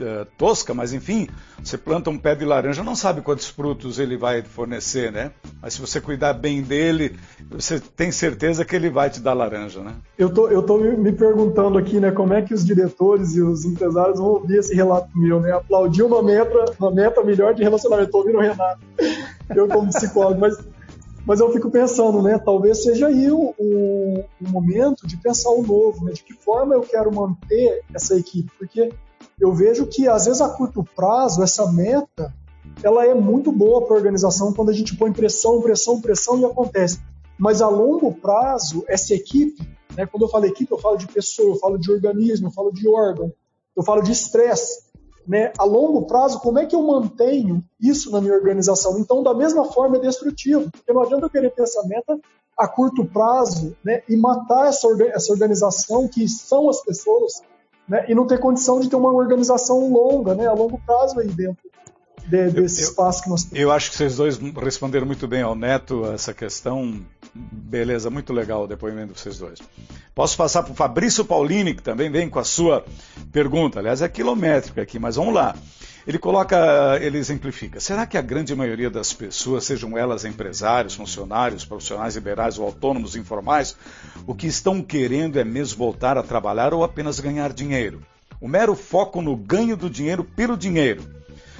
é, tosca, mas enfim, você planta um pé de laranja, não sabe quantos frutos ele vai fornecer, né? Mas se você cuidar bem dele, você tem certeza que ele vai te dar laranja, né? Eu tô, eu tô me perguntando aqui, né, como é que os diretores e os empresários vão ouvir esse relato meu, né? Aplaudir uma meta, uma meta melhor de relacionamento. Tô ouvindo o Renato, eu como psicólogo, mas mas eu fico pensando, né? Talvez seja aí o, o, o momento de pensar o novo, né? De que forma eu quero manter essa equipe, porque eu vejo que às vezes a curto prazo essa meta ela é muito boa para a organização quando a gente põe pressão, pressão, pressão e acontece. Mas a longo prazo, essa equipe, né, quando eu falo equipe, eu falo de pessoa, eu falo de organismo, eu falo de órgão, eu falo de estresse. Né? A longo prazo, como é que eu mantenho isso na minha organização? Então, da mesma forma, é destrutivo, porque não adianta eu querer ter essa meta a curto prazo né, e matar essa, essa organização que são as pessoas né, e não ter condição de ter uma organização longa, né, a longo prazo aí dentro de, desse eu, espaço que nós temos. Eu acho que vocês dois responderam muito bem ao Neto essa questão. Beleza, muito legal o depoimento de vocês dois. Posso passar para o Fabrício Paulini, que também vem com a sua pergunta. Aliás, é quilométrica aqui, mas vamos lá. Ele coloca, ele exemplifica. Será que a grande maioria das pessoas, sejam elas empresários, funcionários, profissionais liberais ou autônomos informais, o que estão querendo é mesmo voltar a trabalhar ou apenas ganhar dinheiro? O mero foco no ganho do dinheiro pelo dinheiro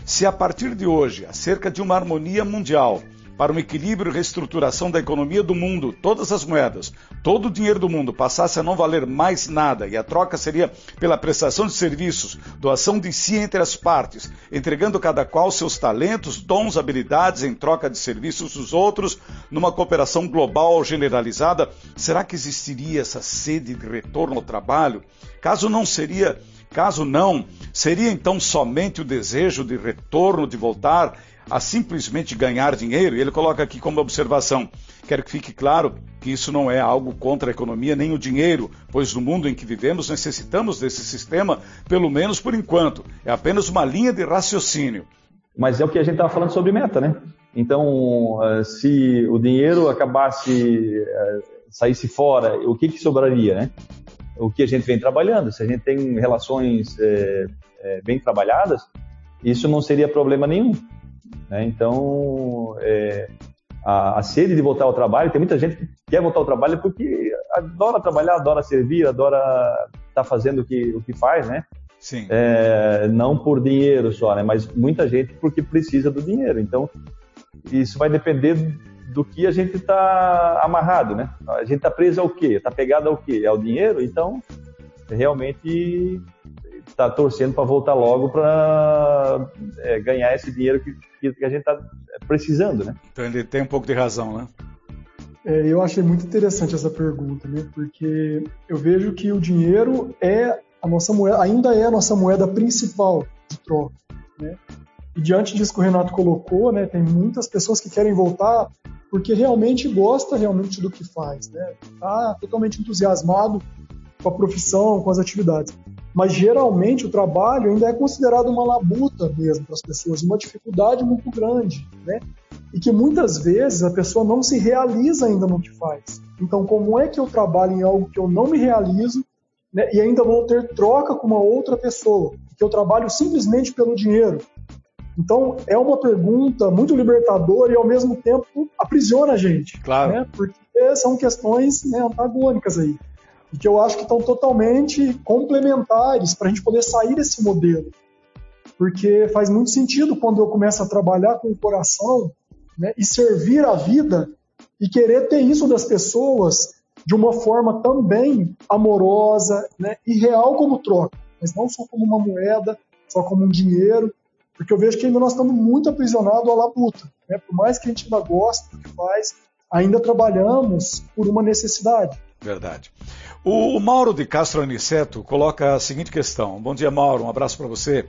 se a partir de hoje, acerca de uma harmonia mundial, para um equilíbrio e reestruturação da economia do mundo, todas as moedas, todo o dinheiro do mundo passasse a não valer mais nada. E a troca seria pela prestação de serviços, doação de si entre as partes, entregando cada qual seus talentos, dons, habilidades em troca de serviços dos outros, numa cooperação global generalizada, será que existiria essa sede de retorno ao trabalho? Caso não seria Caso não, seria então somente o desejo de retorno, de voltar a simplesmente ganhar dinheiro? Ele coloca aqui como observação: quero que fique claro que isso não é algo contra a economia nem o dinheiro, pois no mundo em que vivemos necessitamos desse sistema, pelo menos por enquanto. É apenas uma linha de raciocínio. Mas é o que a gente estava falando sobre meta, né? Então, eh, se o dinheiro acabasse, eh, saísse fora, o que, que sobraria, né? o que a gente vem trabalhando. Se a gente tem relações é, é, bem trabalhadas, isso não seria problema nenhum. Né? Então, é, a, a, sede de voltar ao trabalho, tem muita gente que quer voltar ao trabalho porque adora trabalhar, adora servir, adora estar tá fazendo o que, o que faz, né? Sim. É, não por dinheiro só, né? Mas muita gente porque precisa do dinheiro. Então, isso vai depender do que a gente está amarrado, né? A gente está preso ao quê? Está pegado ao quê? Ao dinheiro? Então, realmente está torcendo para voltar logo para é, ganhar esse dinheiro que, que a gente está precisando, né? Então ele tem um pouco de razão, né? É, eu achei muito interessante essa pergunta, né? Porque eu vejo que o dinheiro é a nossa moeda, ainda é a nossa moeda principal de troca, né? E diante disso que o Renato colocou, né, tem muitas pessoas que querem voltar porque realmente gosta realmente do que faz, né? Tá totalmente entusiasmado com a profissão, com as atividades. Mas geralmente o trabalho ainda é considerado uma labuta mesmo para as pessoas, uma dificuldade muito grande, né? E que muitas vezes a pessoa não se realiza ainda no que faz. Então, como é que eu trabalho em algo que eu não me realizo né, e ainda vou ter troca com uma outra pessoa? Que eu trabalho simplesmente pelo dinheiro, então, é uma pergunta muito libertadora e, ao mesmo tempo, aprisiona a gente. Claro. Né? Porque são questões né, antagônicas aí. E que eu acho que estão totalmente complementares para a gente poder sair desse modelo. Porque faz muito sentido quando eu começo a trabalhar com o coração né, e servir a vida e querer ter isso das pessoas de uma forma também amorosa né, e real como troca, mas não só como uma moeda, só como um dinheiro, porque eu vejo que ainda nós estamos muito aprisionados à labuta. Né? Por mais que a gente ainda goste do que faz, ainda trabalhamos por uma necessidade. Verdade. O Mauro de Castro Aniceto coloca a seguinte questão. Bom dia, Mauro. Um abraço para você.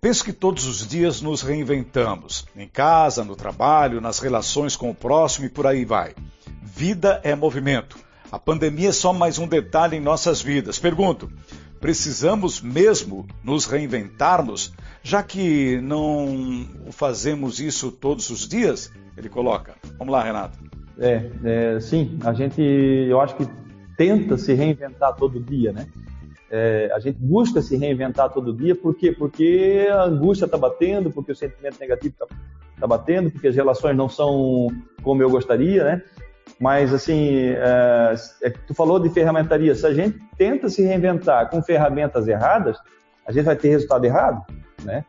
Penso que todos os dias nos reinventamos, em casa, no trabalho, nas relações com o próximo e por aí vai. Vida é movimento. A pandemia é só mais um detalhe em nossas vidas. Pergunto: precisamos mesmo nos reinventarmos, já que não fazemos isso todos os dias? Ele coloca. Vamos lá, Renato. É, é sim, a gente, eu acho que tenta se reinventar todo dia, né? É, a gente busca se reinventar todo dia, por quê? Porque a angústia está batendo, porque o sentimento negativo está tá batendo, porque as relações não são como eu gostaria, né? Mas, assim, é, é, tu falou de ferramentaria. Se a gente tenta se reinventar com ferramentas erradas, a gente vai ter resultado errado, né?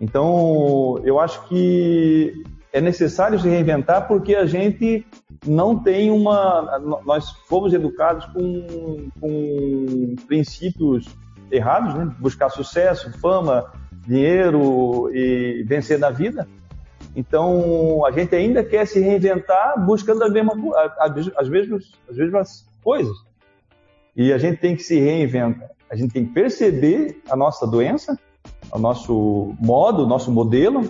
Então, eu acho que é necessário se reinventar porque a gente não tem uma. Nós fomos educados com, com princípios errados, né? Buscar sucesso, fama, dinheiro e vencer na vida. Então, a gente ainda quer se reinventar buscando as mesmas, as mesmas, as mesmas coisas. E a gente tem que se reinventar. A gente tem que perceber a nossa doença, o nosso modo, o nosso modelo,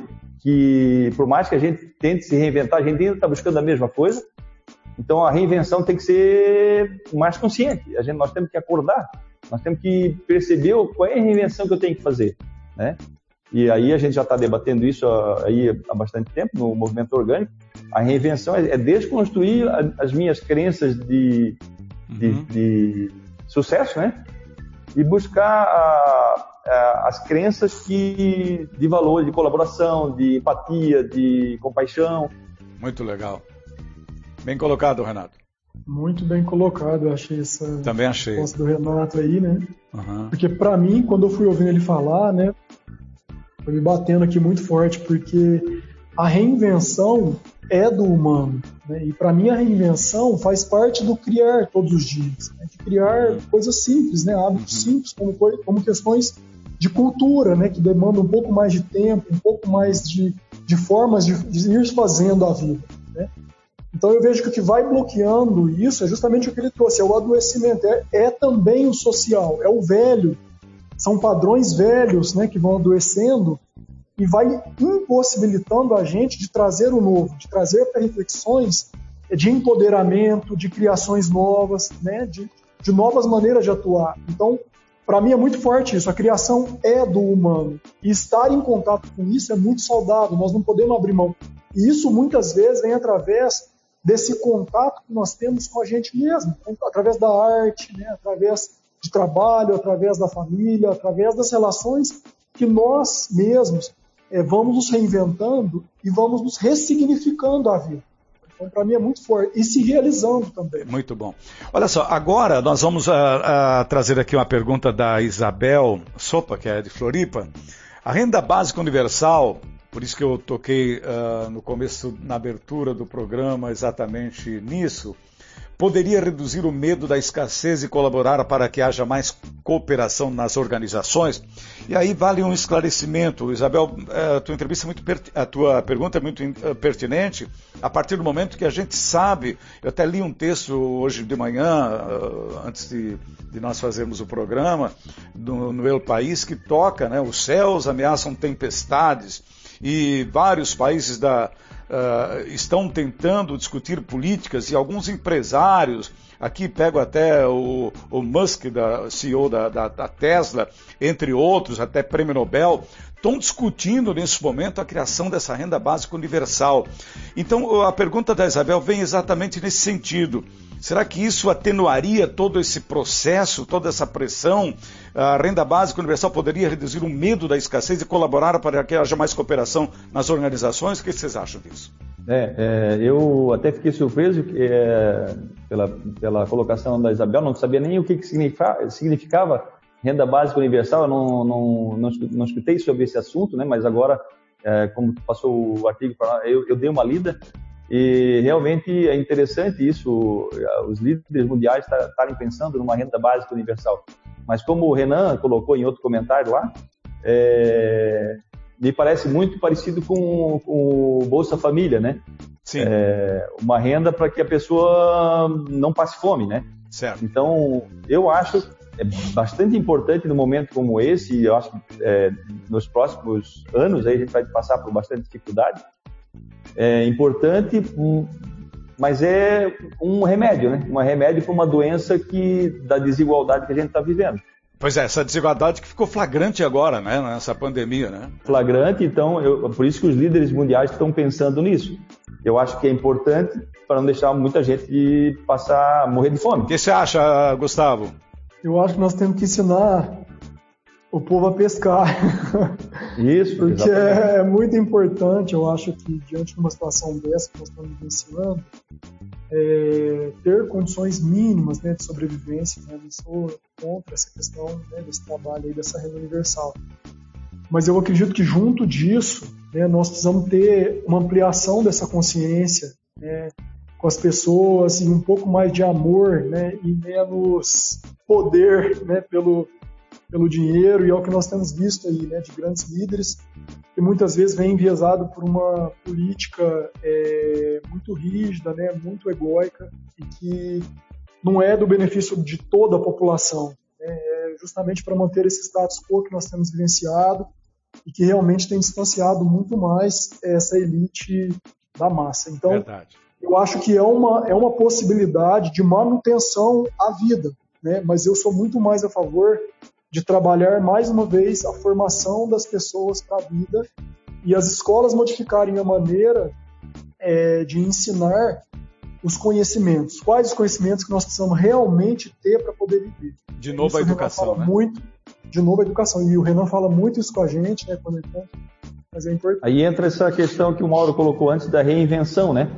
que por mais que a gente tente se reinventar, a gente ainda está buscando a mesma coisa. Então a reinvenção tem que ser mais consciente. A gente, nós temos que acordar, nós temos que perceber qual é a reinvenção que eu tenho que fazer, né? E aí a gente já está debatendo isso aí há bastante tempo no movimento orgânico. A reinvenção é, é desconstruir as minhas crenças de, de, uhum. de sucesso, né? E buscar a, as crenças que, de valor, de colaboração, de empatia, de compaixão. Muito legal. Bem colocado, Renato. Muito bem colocado, eu achei essa Também achei. resposta do Renato aí, né? Uhum. Porque para mim, quando eu fui ouvindo ele falar, né, foi me batendo aqui muito forte, porque a reinvenção é do humano. Né? E para mim a reinvenção faz parte do criar todos os dias, né? de criar coisas simples, né? hábitos uhum. simples, como, como questões de cultura, né? que demandam um pouco mais de tempo, um pouco mais de, de formas de, de ir fazendo a vida. Né? Então eu vejo que o que vai bloqueando isso é justamente o que ele trouxe, é o adoecimento, é, é também o social, é o velho, são padrões velhos né, que vão adoecendo e vai impossibilitando a gente de trazer o novo, de trazer para reflexões de empoderamento, de criações novas, né, de, de novas maneiras de atuar. Então, para mim é muito forte isso. A criação é do humano e estar em contato com isso é muito saudável. Nós não podemos abrir mão. E isso muitas vezes vem através desse contato que nós temos com a gente mesmo, através da arte, né, através de trabalho, através da família, através das relações que nós mesmos é, vamos nos reinventando e vamos nos ressignificando a vida. Então, para mim é muito forte. E se realizando também. Muito bom. Olha só, agora nós vamos uh, uh, trazer aqui uma pergunta da Isabel Sopa, que é de Floripa. A renda básica universal, por isso que eu toquei uh, no começo, na abertura do programa, exatamente nisso poderia reduzir o medo da escassez e colaborar para que haja mais cooperação nas organizações? E aí vale um esclarecimento. Isabel, eh, a tua, entrevista é muito a tua pergunta é muito eh, pertinente a partir do momento que a gente sabe, eu até li um texto hoje de manhã, eh, antes de, de nós fazermos o programa, no, no El País, que toca, né, os céus ameaçam tempestades, e vários países da, uh, estão tentando discutir políticas e alguns empresários, aqui pego até o, o Musk, da, CEO da, da, da Tesla, entre outros, até prêmio Nobel, estão discutindo nesse momento a criação dessa renda básica universal. Então a pergunta da Isabel vem exatamente nesse sentido. Será que isso atenuaria todo esse processo, toda essa pressão? A renda básica universal poderia reduzir o medo da escassez e colaborar para que haja mais cooperação nas organizações? O que vocês acham disso? É, é, eu até fiquei surpreso é, pela, pela colocação da Isabel, não sabia nem o que, que significava, significava renda básica universal, eu não, não, não, não escutei sobre esse assunto, né, mas agora, é, como passou o artigo, eu, eu dei uma lida e realmente é interessante isso, os líderes mundiais estarem pensando numa renda básica universal. Mas como o Renan colocou em outro comentário lá, é, me parece muito parecido com, com o Bolsa Família, né? Sim. É, uma renda para que a pessoa não passe fome, né? Certo. Então, eu acho é bastante importante no momento como esse, e eu acho que é, nos próximos anos aí a gente vai passar por bastante dificuldade, é importante, mas é um remédio, né? Um remédio para uma doença que da desigualdade que a gente está vivendo. Pois é, essa desigualdade que ficou flagrante agora, né, nessa pandemia, né? Flagrante, então, eu, por isso que os líderes mundiais estão pensando nisso. Eu acho que é importante para não deixar muita gente de passar, morrer de fome. O que você acha, Gustavo? Eu acho que nós temos que ensinar o povo a pescar. Isso, porque é, é, muito importante, eu acho que diante de uma situação dessa que nós estamos vivenciando, é, ter condições mínimas né, de sobrevivência. Né, não sou contra essa questão né, desse trabalho aí, dessa renda universal. Mas eu acredito que junto disso, né, nós precisamos ter uma ampliação dessa consciência né, com as pessoas e um pouco mais de amor né, e menos poder né, pelo, pelo dinheiro e é o que nós temos visto aí, né, de grandes líderes que muitas vezes vem enviesado por uma política é, muito rígida, né, muito egóica e que não é do benefício de toda a população, né, é justamente para manter esse status quo que nós temos vivenciado e que realmente tem distanciado muito mais essa elite da massa. Então, Verdade. Eu acho que é uma, é uma possibilidade de manutenção à vida, né? mas eu sou muito mais a favor de trabalhar mais uma vez a formação das pessoas para a vida e as escolas modificarem a maneira é, de ensinar os conhecimentos. Quais os conhecimentos que nós precisamos realmente ter para poder viver? De novo isso a educação, né? Muito, de novo a educação. E o Renan fala muito isso com a gente, né? Quando ele conta, mas é importante. Aí entra essa questão que o Mauro colocou antes da reinvenção, né?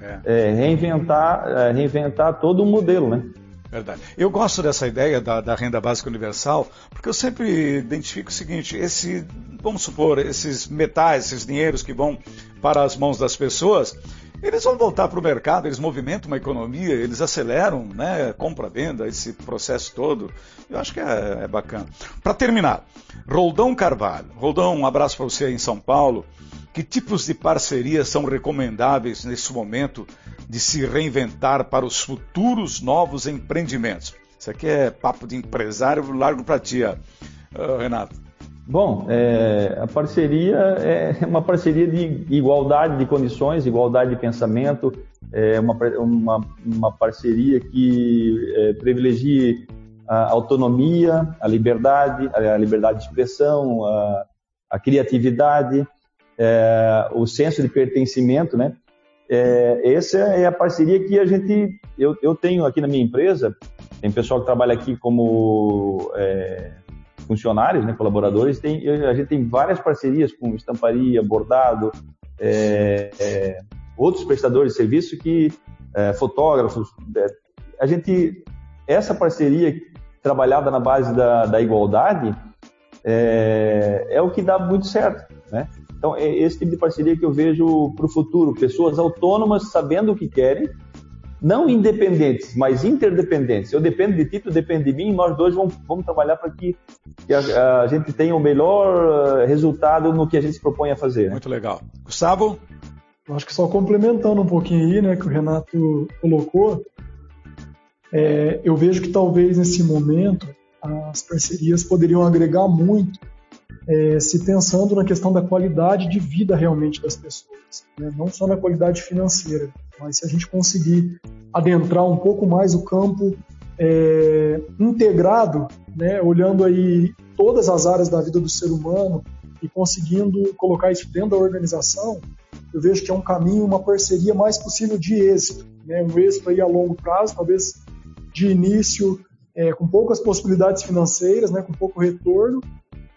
É. É, reinventar, é, reinventar todo o modelo, né? Verdade. Eu gosto dessa ideia da, da, renda básica universal, porque eu sempre identifico o seguinte: esse, vamos supor, esses metais, esses dinheiros que vão para as mãos das pessoas, eles vão voltar para o mercado, eles movimentam uma economia, eles aceleram, né, compra-venda, esse processo todo. Eu acho que é, é bacana. Para terminar, Roldão Carvalho. Roldão, um abraço para você aí em São Paulo. Que tipos de parcerias são recomendáveis nesse momento de se reinventar para os futuros novos empreendimentos? Isso aqui é papo de empresário, largo para ti, uh, Renato. Bom, é, a parceria é uma parceria de igualdade de condições, igualdade de pensamento, é uma, uma, uma parceria que é, privilegie a autonomia, a liberdade, a liberdade de expressão, a, a criatividade, é, o senso de pertencimento, né? É, essa é a parceria que a gente, eu, eu tenho aqui na minha empresa, tem pessoal que trabalha aqui como é, funcionários, né, colaboradores, tem, a gente tem várias parcerias com estamparia, bordado, é, é, outros prestadores de serviço que é, fotógrafos. É, a gente essa parceria trabalhada na base da, da igualdade é, é, o que dá muito certo, né? Então é esse tipo de parceria que eu vejo para o futuro, pessoas autônomas sabendo o que querem não independentes, mas interdependentes. Eu dependo de ti, tu depende de mim, nós dois vamos, vamos trabalhar para que, que a, a, gente tenha o melhor eh, resultado no que a gente se propõe a fazer. Né? Muito legal. Gustavo? Eu acho que só complementando um pouquinho aí, né, que o Renato colocou, é, eu vejo que talvez nesse momento as parcerias poderiam agregar muito é, se pensando na questão da qualidade de vida realmente das pessoas, né? não só na qualidade financeira, mas se a gente conseguir adentrar um pouco mais o campo é, integrado, né? olhando aí todas as áreas da vida do ser humano e conseguindo colocar isso dentro da organização, eu vejo que é um caminho, uma parceria mais possível de êxito, né? um êxito aí a longo prazo, talvez de início é, com poucas possibilidades financeiras, né? com pouco retorno,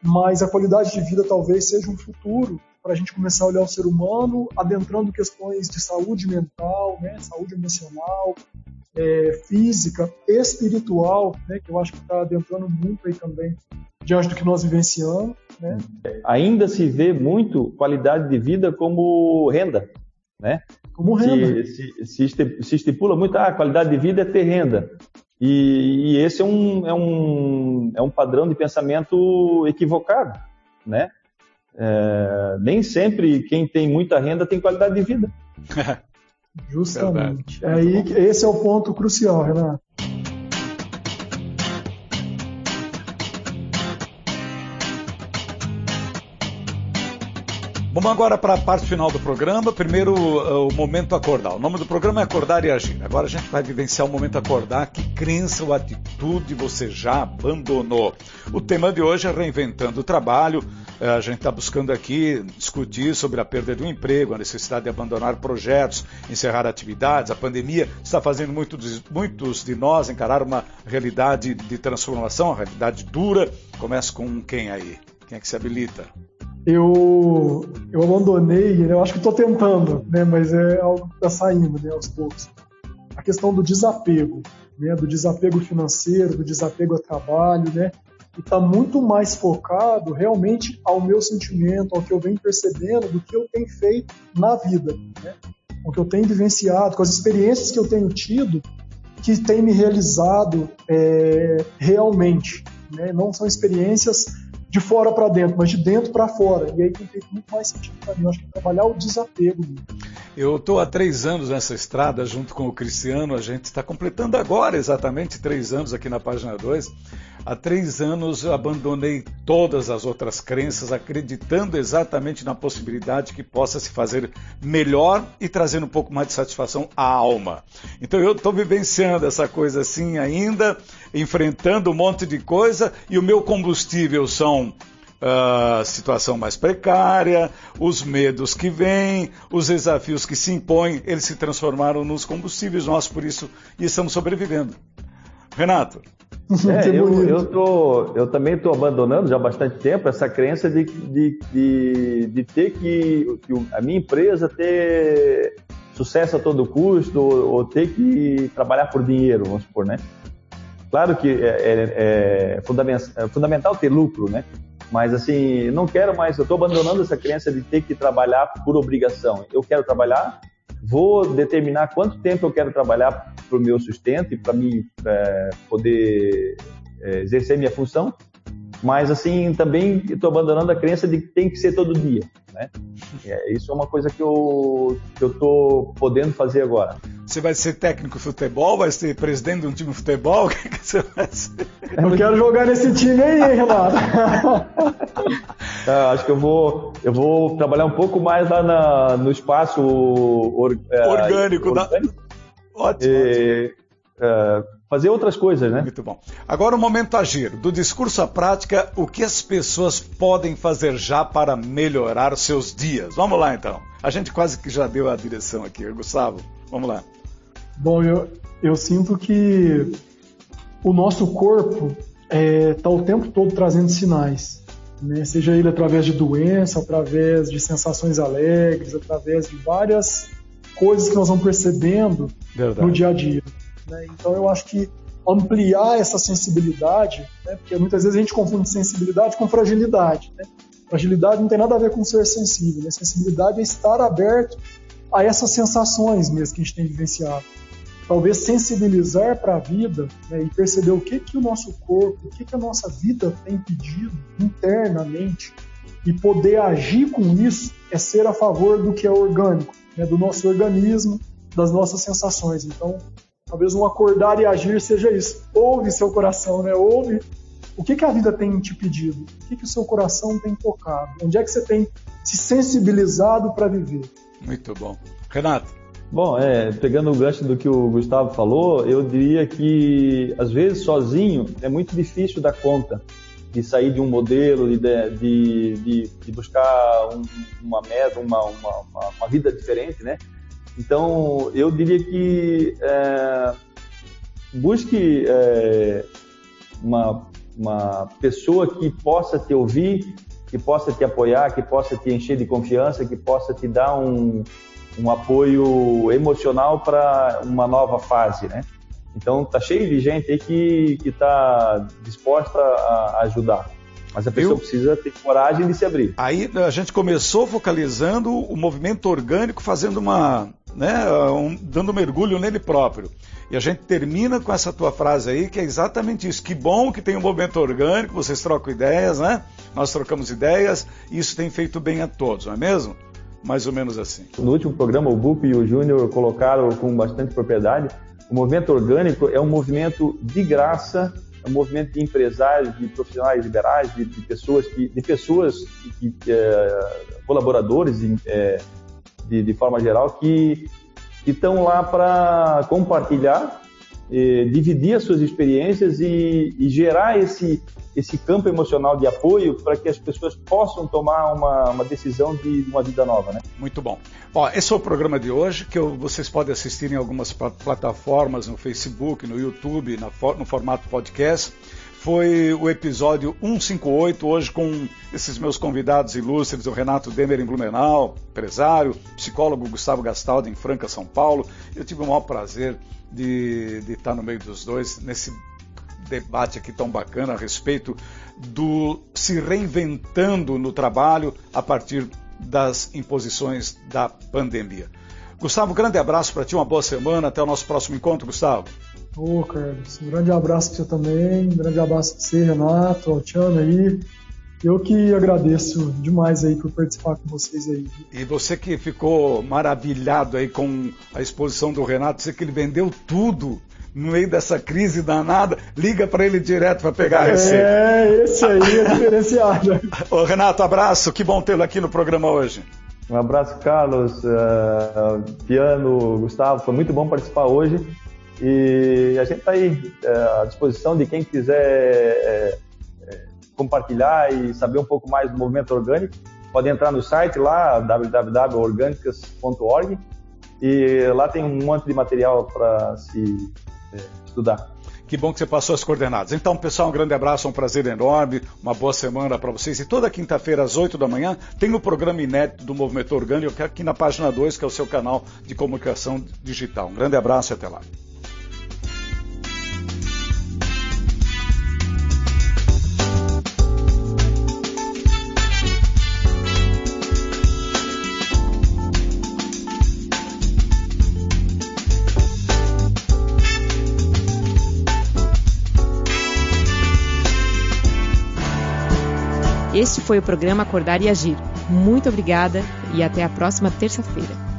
mas a qualidade de vida talvez seja um futuro para a gente começar a olhar o ser humano adentrando questões de saúde mental, né, saúde emocional, é, física, espiritual, né, que eu acho que está adentrando muito aí também diante do que nós vivenciamos. Né. Ainda se vê muito qualidade de vida como renda, né? Como renda. Se, se, se estipula muito, ah, qualidade de vida é ter renda. E, e esse é um, é, um, é um padrão de pensamento equivocado, né? É, nem sempre quem tem muita renda tem qualidade de vida. Justamente. Aí, esse é o ponto crucial, Renato. Vamos agora para a parte final do programa. Primeiro, uh, o momento acordar. O nome do programa é Acordar e Agir. Agora a gente vai vivenciar o momento acordar. Que crença ou atitude você já abandonou? O tema de hoje é reinventando o trabalho. Uh, a gente está buscando aqui discutir sobre a perda de um emprego, a necessidade de abandonar projetos, encerrar atividades. A pandemia está fazendo muitos de nós encarar uma realidade de transformação, uma realidade dura. Começa com quem aí? Quem é que se habilita? eu, eu abandonei, eu acho que estou tentando, né, mas é algo que está saindo né, aos poucos. A questão do desapego, né, do desapego financeiro, do desapego ao trabalho, né, e está muito mais focado realmente ao meu sentimento, ao que eu venho percebendo, do que eu tenho feito na vida, né, o que eu tenho vivenciado, com as experiências que eu tenho tido, que tem me realizado é, realmente. né? Não são experiências de fora para dentro, mas de dentro para fora. E aí tem feito muito mais sentido para mim. Eu acho que trabalhar o desapego. Eu estou há três anos nessa estrada junto com o Cristiano. A gente está completando agora exatamente três anos aqui na página 2. Há três anos abandonei todas as outras crenças, acreditando exatamente na possibilidade que possa se fazer melhor e trazendo um pouco mais de satisfação à alma. Então eu estou vivenciando essa coisa assim ainda, enfrentando um monte de coisa e o meu combustível são Uh, situação mais precária, os medos que vêm, os desafios que se impõem, eles se transformaram nos combustíveis nossos, por isso, e estamos sobrevivendo. Renato. É, eu, eu, tô, eu também estou abandonando já há bastante tempo essa crença de, de, de, de ter que, que, a minha empresa ter sucesso a todo custo ou, ou, ter que trabalhar por dinheiro, vamos supor, né? Claro que é, é, é, fundamental, é fundamental ter lucro, né? Mas assim, não quero mais, eu estou abandonando essa crença de ter que trabalhar por obrigação. Eu quero trabalhar vou determinar quanto tempo eu quero trabalhar para o meu sustento e para mim é, poder é, exercer minha função, mas assim também estou abandonando a crença de que tem que ser todo dia, né? É, isso é uma coisa que eu que eu estou podendo fazer agora. Você vai ser técnico de futebol? Vai ser presidente de um time de futebol? O que, que você vai ser? Eu quero jogar nesse time aí, Renato. ah, acho que eu vou, eu vou trabalhar um pouco mais lá na, no espaço or, é, orgânico. orgânico. Da... Ótimo. E, é, fazer outras coisas, né? Muito bom. Agora o momento agir. Do discurso à prática, o que as pessoas podem fazer já para melhorar seus dias? Vamos lá então. A gente quase que já deu a direção aqui, Gustavo. Vamos lá. Bom, eu, eu sinto que o nosso corpo está é, tá o tempo todo trazendo sinais. Né? Seja ele através de doença, através de sensações alegres, através de várias coisas que nós vamos percebendo Verdade. no dia a dia. Né? Então eu acho que ampliar essa sensibilidade, né? porque muitas vezes a gente confunde sensibilidade com fragilidade. Né? Fragilidade não tem nada a ver com ser sensível. Né? Sensibilidade é estar aberto a essas sensações mesmo que a gente tem vivenciado talvez sensibilizar para a vida né, e perceber o que, que o nosso corpo, o que, que a nossa vida tem pedido internamente e poder agir com isso é ser a favor do que é orgânico, né, do nosso organismo, das nossas sensações. Então, talvez um acordar e agir seja isso. Ouve seu coração, né? Ouve o que, que a vida tem te pedido, o que, que o seu coração tem tocado, onde é que você tem se sensibilizado para viver. Muito bom. Renato. Bom, é, pegando o gancho do que o Gustavo falou, eu diria que às vezes sozinho é muito difícil dar conta de sair de um modelo, de, de, de, de buscar um, uma meta, uma, uma, uma, vida diferente, né? Então, eu diria que é, busque é, uma, uma pessoa que possa te ouvir, que possa te apoiar, que possa te encher de confiança, que possa te dar um, um apoio emocional para uma nova fase, né? Então tá cheio de gente aí que que está disposta a ajudar. Mas a pessoa precisa ter coragem de se abrir. Aí a gente começou focalizando o movimento orgânico, fazendo uma, né, um, dando um mergulho nele próprio. E a gente termina com essa tua frase aí, que é exatamente isso. Que bom que tem um movimento orgânico, vocês trocam ideias, né? Nós trocamos ideias, e isso tem feito bem a todos, não é mesmo? mais ou menos assim. No último programa, o Bup e o Júnior colocaram com bastante propriedade, o movimento orgânico é um movimento de graça, é um movimento de empresários, de profissionais liberais, de, de pessoas que, de pessoas que, é, colaboradores é, de, de, forma geral que estão lá para compartilhar, é, dividir as suas experiências e, e gerar esse esse campo emocional de apoio para que as pessoas possam tomar uma, uma decisão de uma vida nova, né? Muito bom. Ó, esse é o programa de hoje que eu, vocês podem assistir em algumas plataformas, no Facebook, no YouTube, na, no formato podcast. Foi o episódio 158, hoje com esses meus convidados ilustres, o Renato Demer em Blumenau, empresário, psicólogo Gustavo Gastaldo em Franca, São Paulo. Eu tive o maior prazer de, de estar no meio dos dois nesse debate aqui tão bacana a respeito do se reinventando no trabalho a partir das imposições da pandemia. Gustavo, grande abraço para ti, uma boa semana, até o nosso próximo encontro, Gustavo. Ô, Carlos, um grande abraço para você também, um grande abraço para você, Renato, ao Tiano aí. Eu que agradeço demais aí por participar com vocês aí. E você que ficou maravilhado aí com a exposição do Renato, você que ele vendeu tudo no meio dessa crise danada, liga para ele direto para pegar a receita. É, esse aí é diferenciado. Ô, Renato, abraço, que bom tê-lo aqui no programa hoje. Um abraço, Carlos, uh, Piano, Gustavo, foi muito bom participar hoje. E a gente está aí uh, à disposição de quem quiser uh, compartilhar e saber um pouco mais do movimento orgânico. Pode entrar no site lá, www.orgânicas.org, e lá tem um monte de material para se estudar. Que bom que você passou as coordenadas. Então, pessoal, um grande abraço, um prazer enorme, uma boa semana para vocês. E toda quinta-feira, às 8 da manhã, tem o programa inédito do Movimento Orgânico aqui na página 2, que é o seu canal de comunicação digital. Um grande abraço e até lá. Este foi o programa Acordar e Agir. Muito obrigada e até a próxima terça-feira.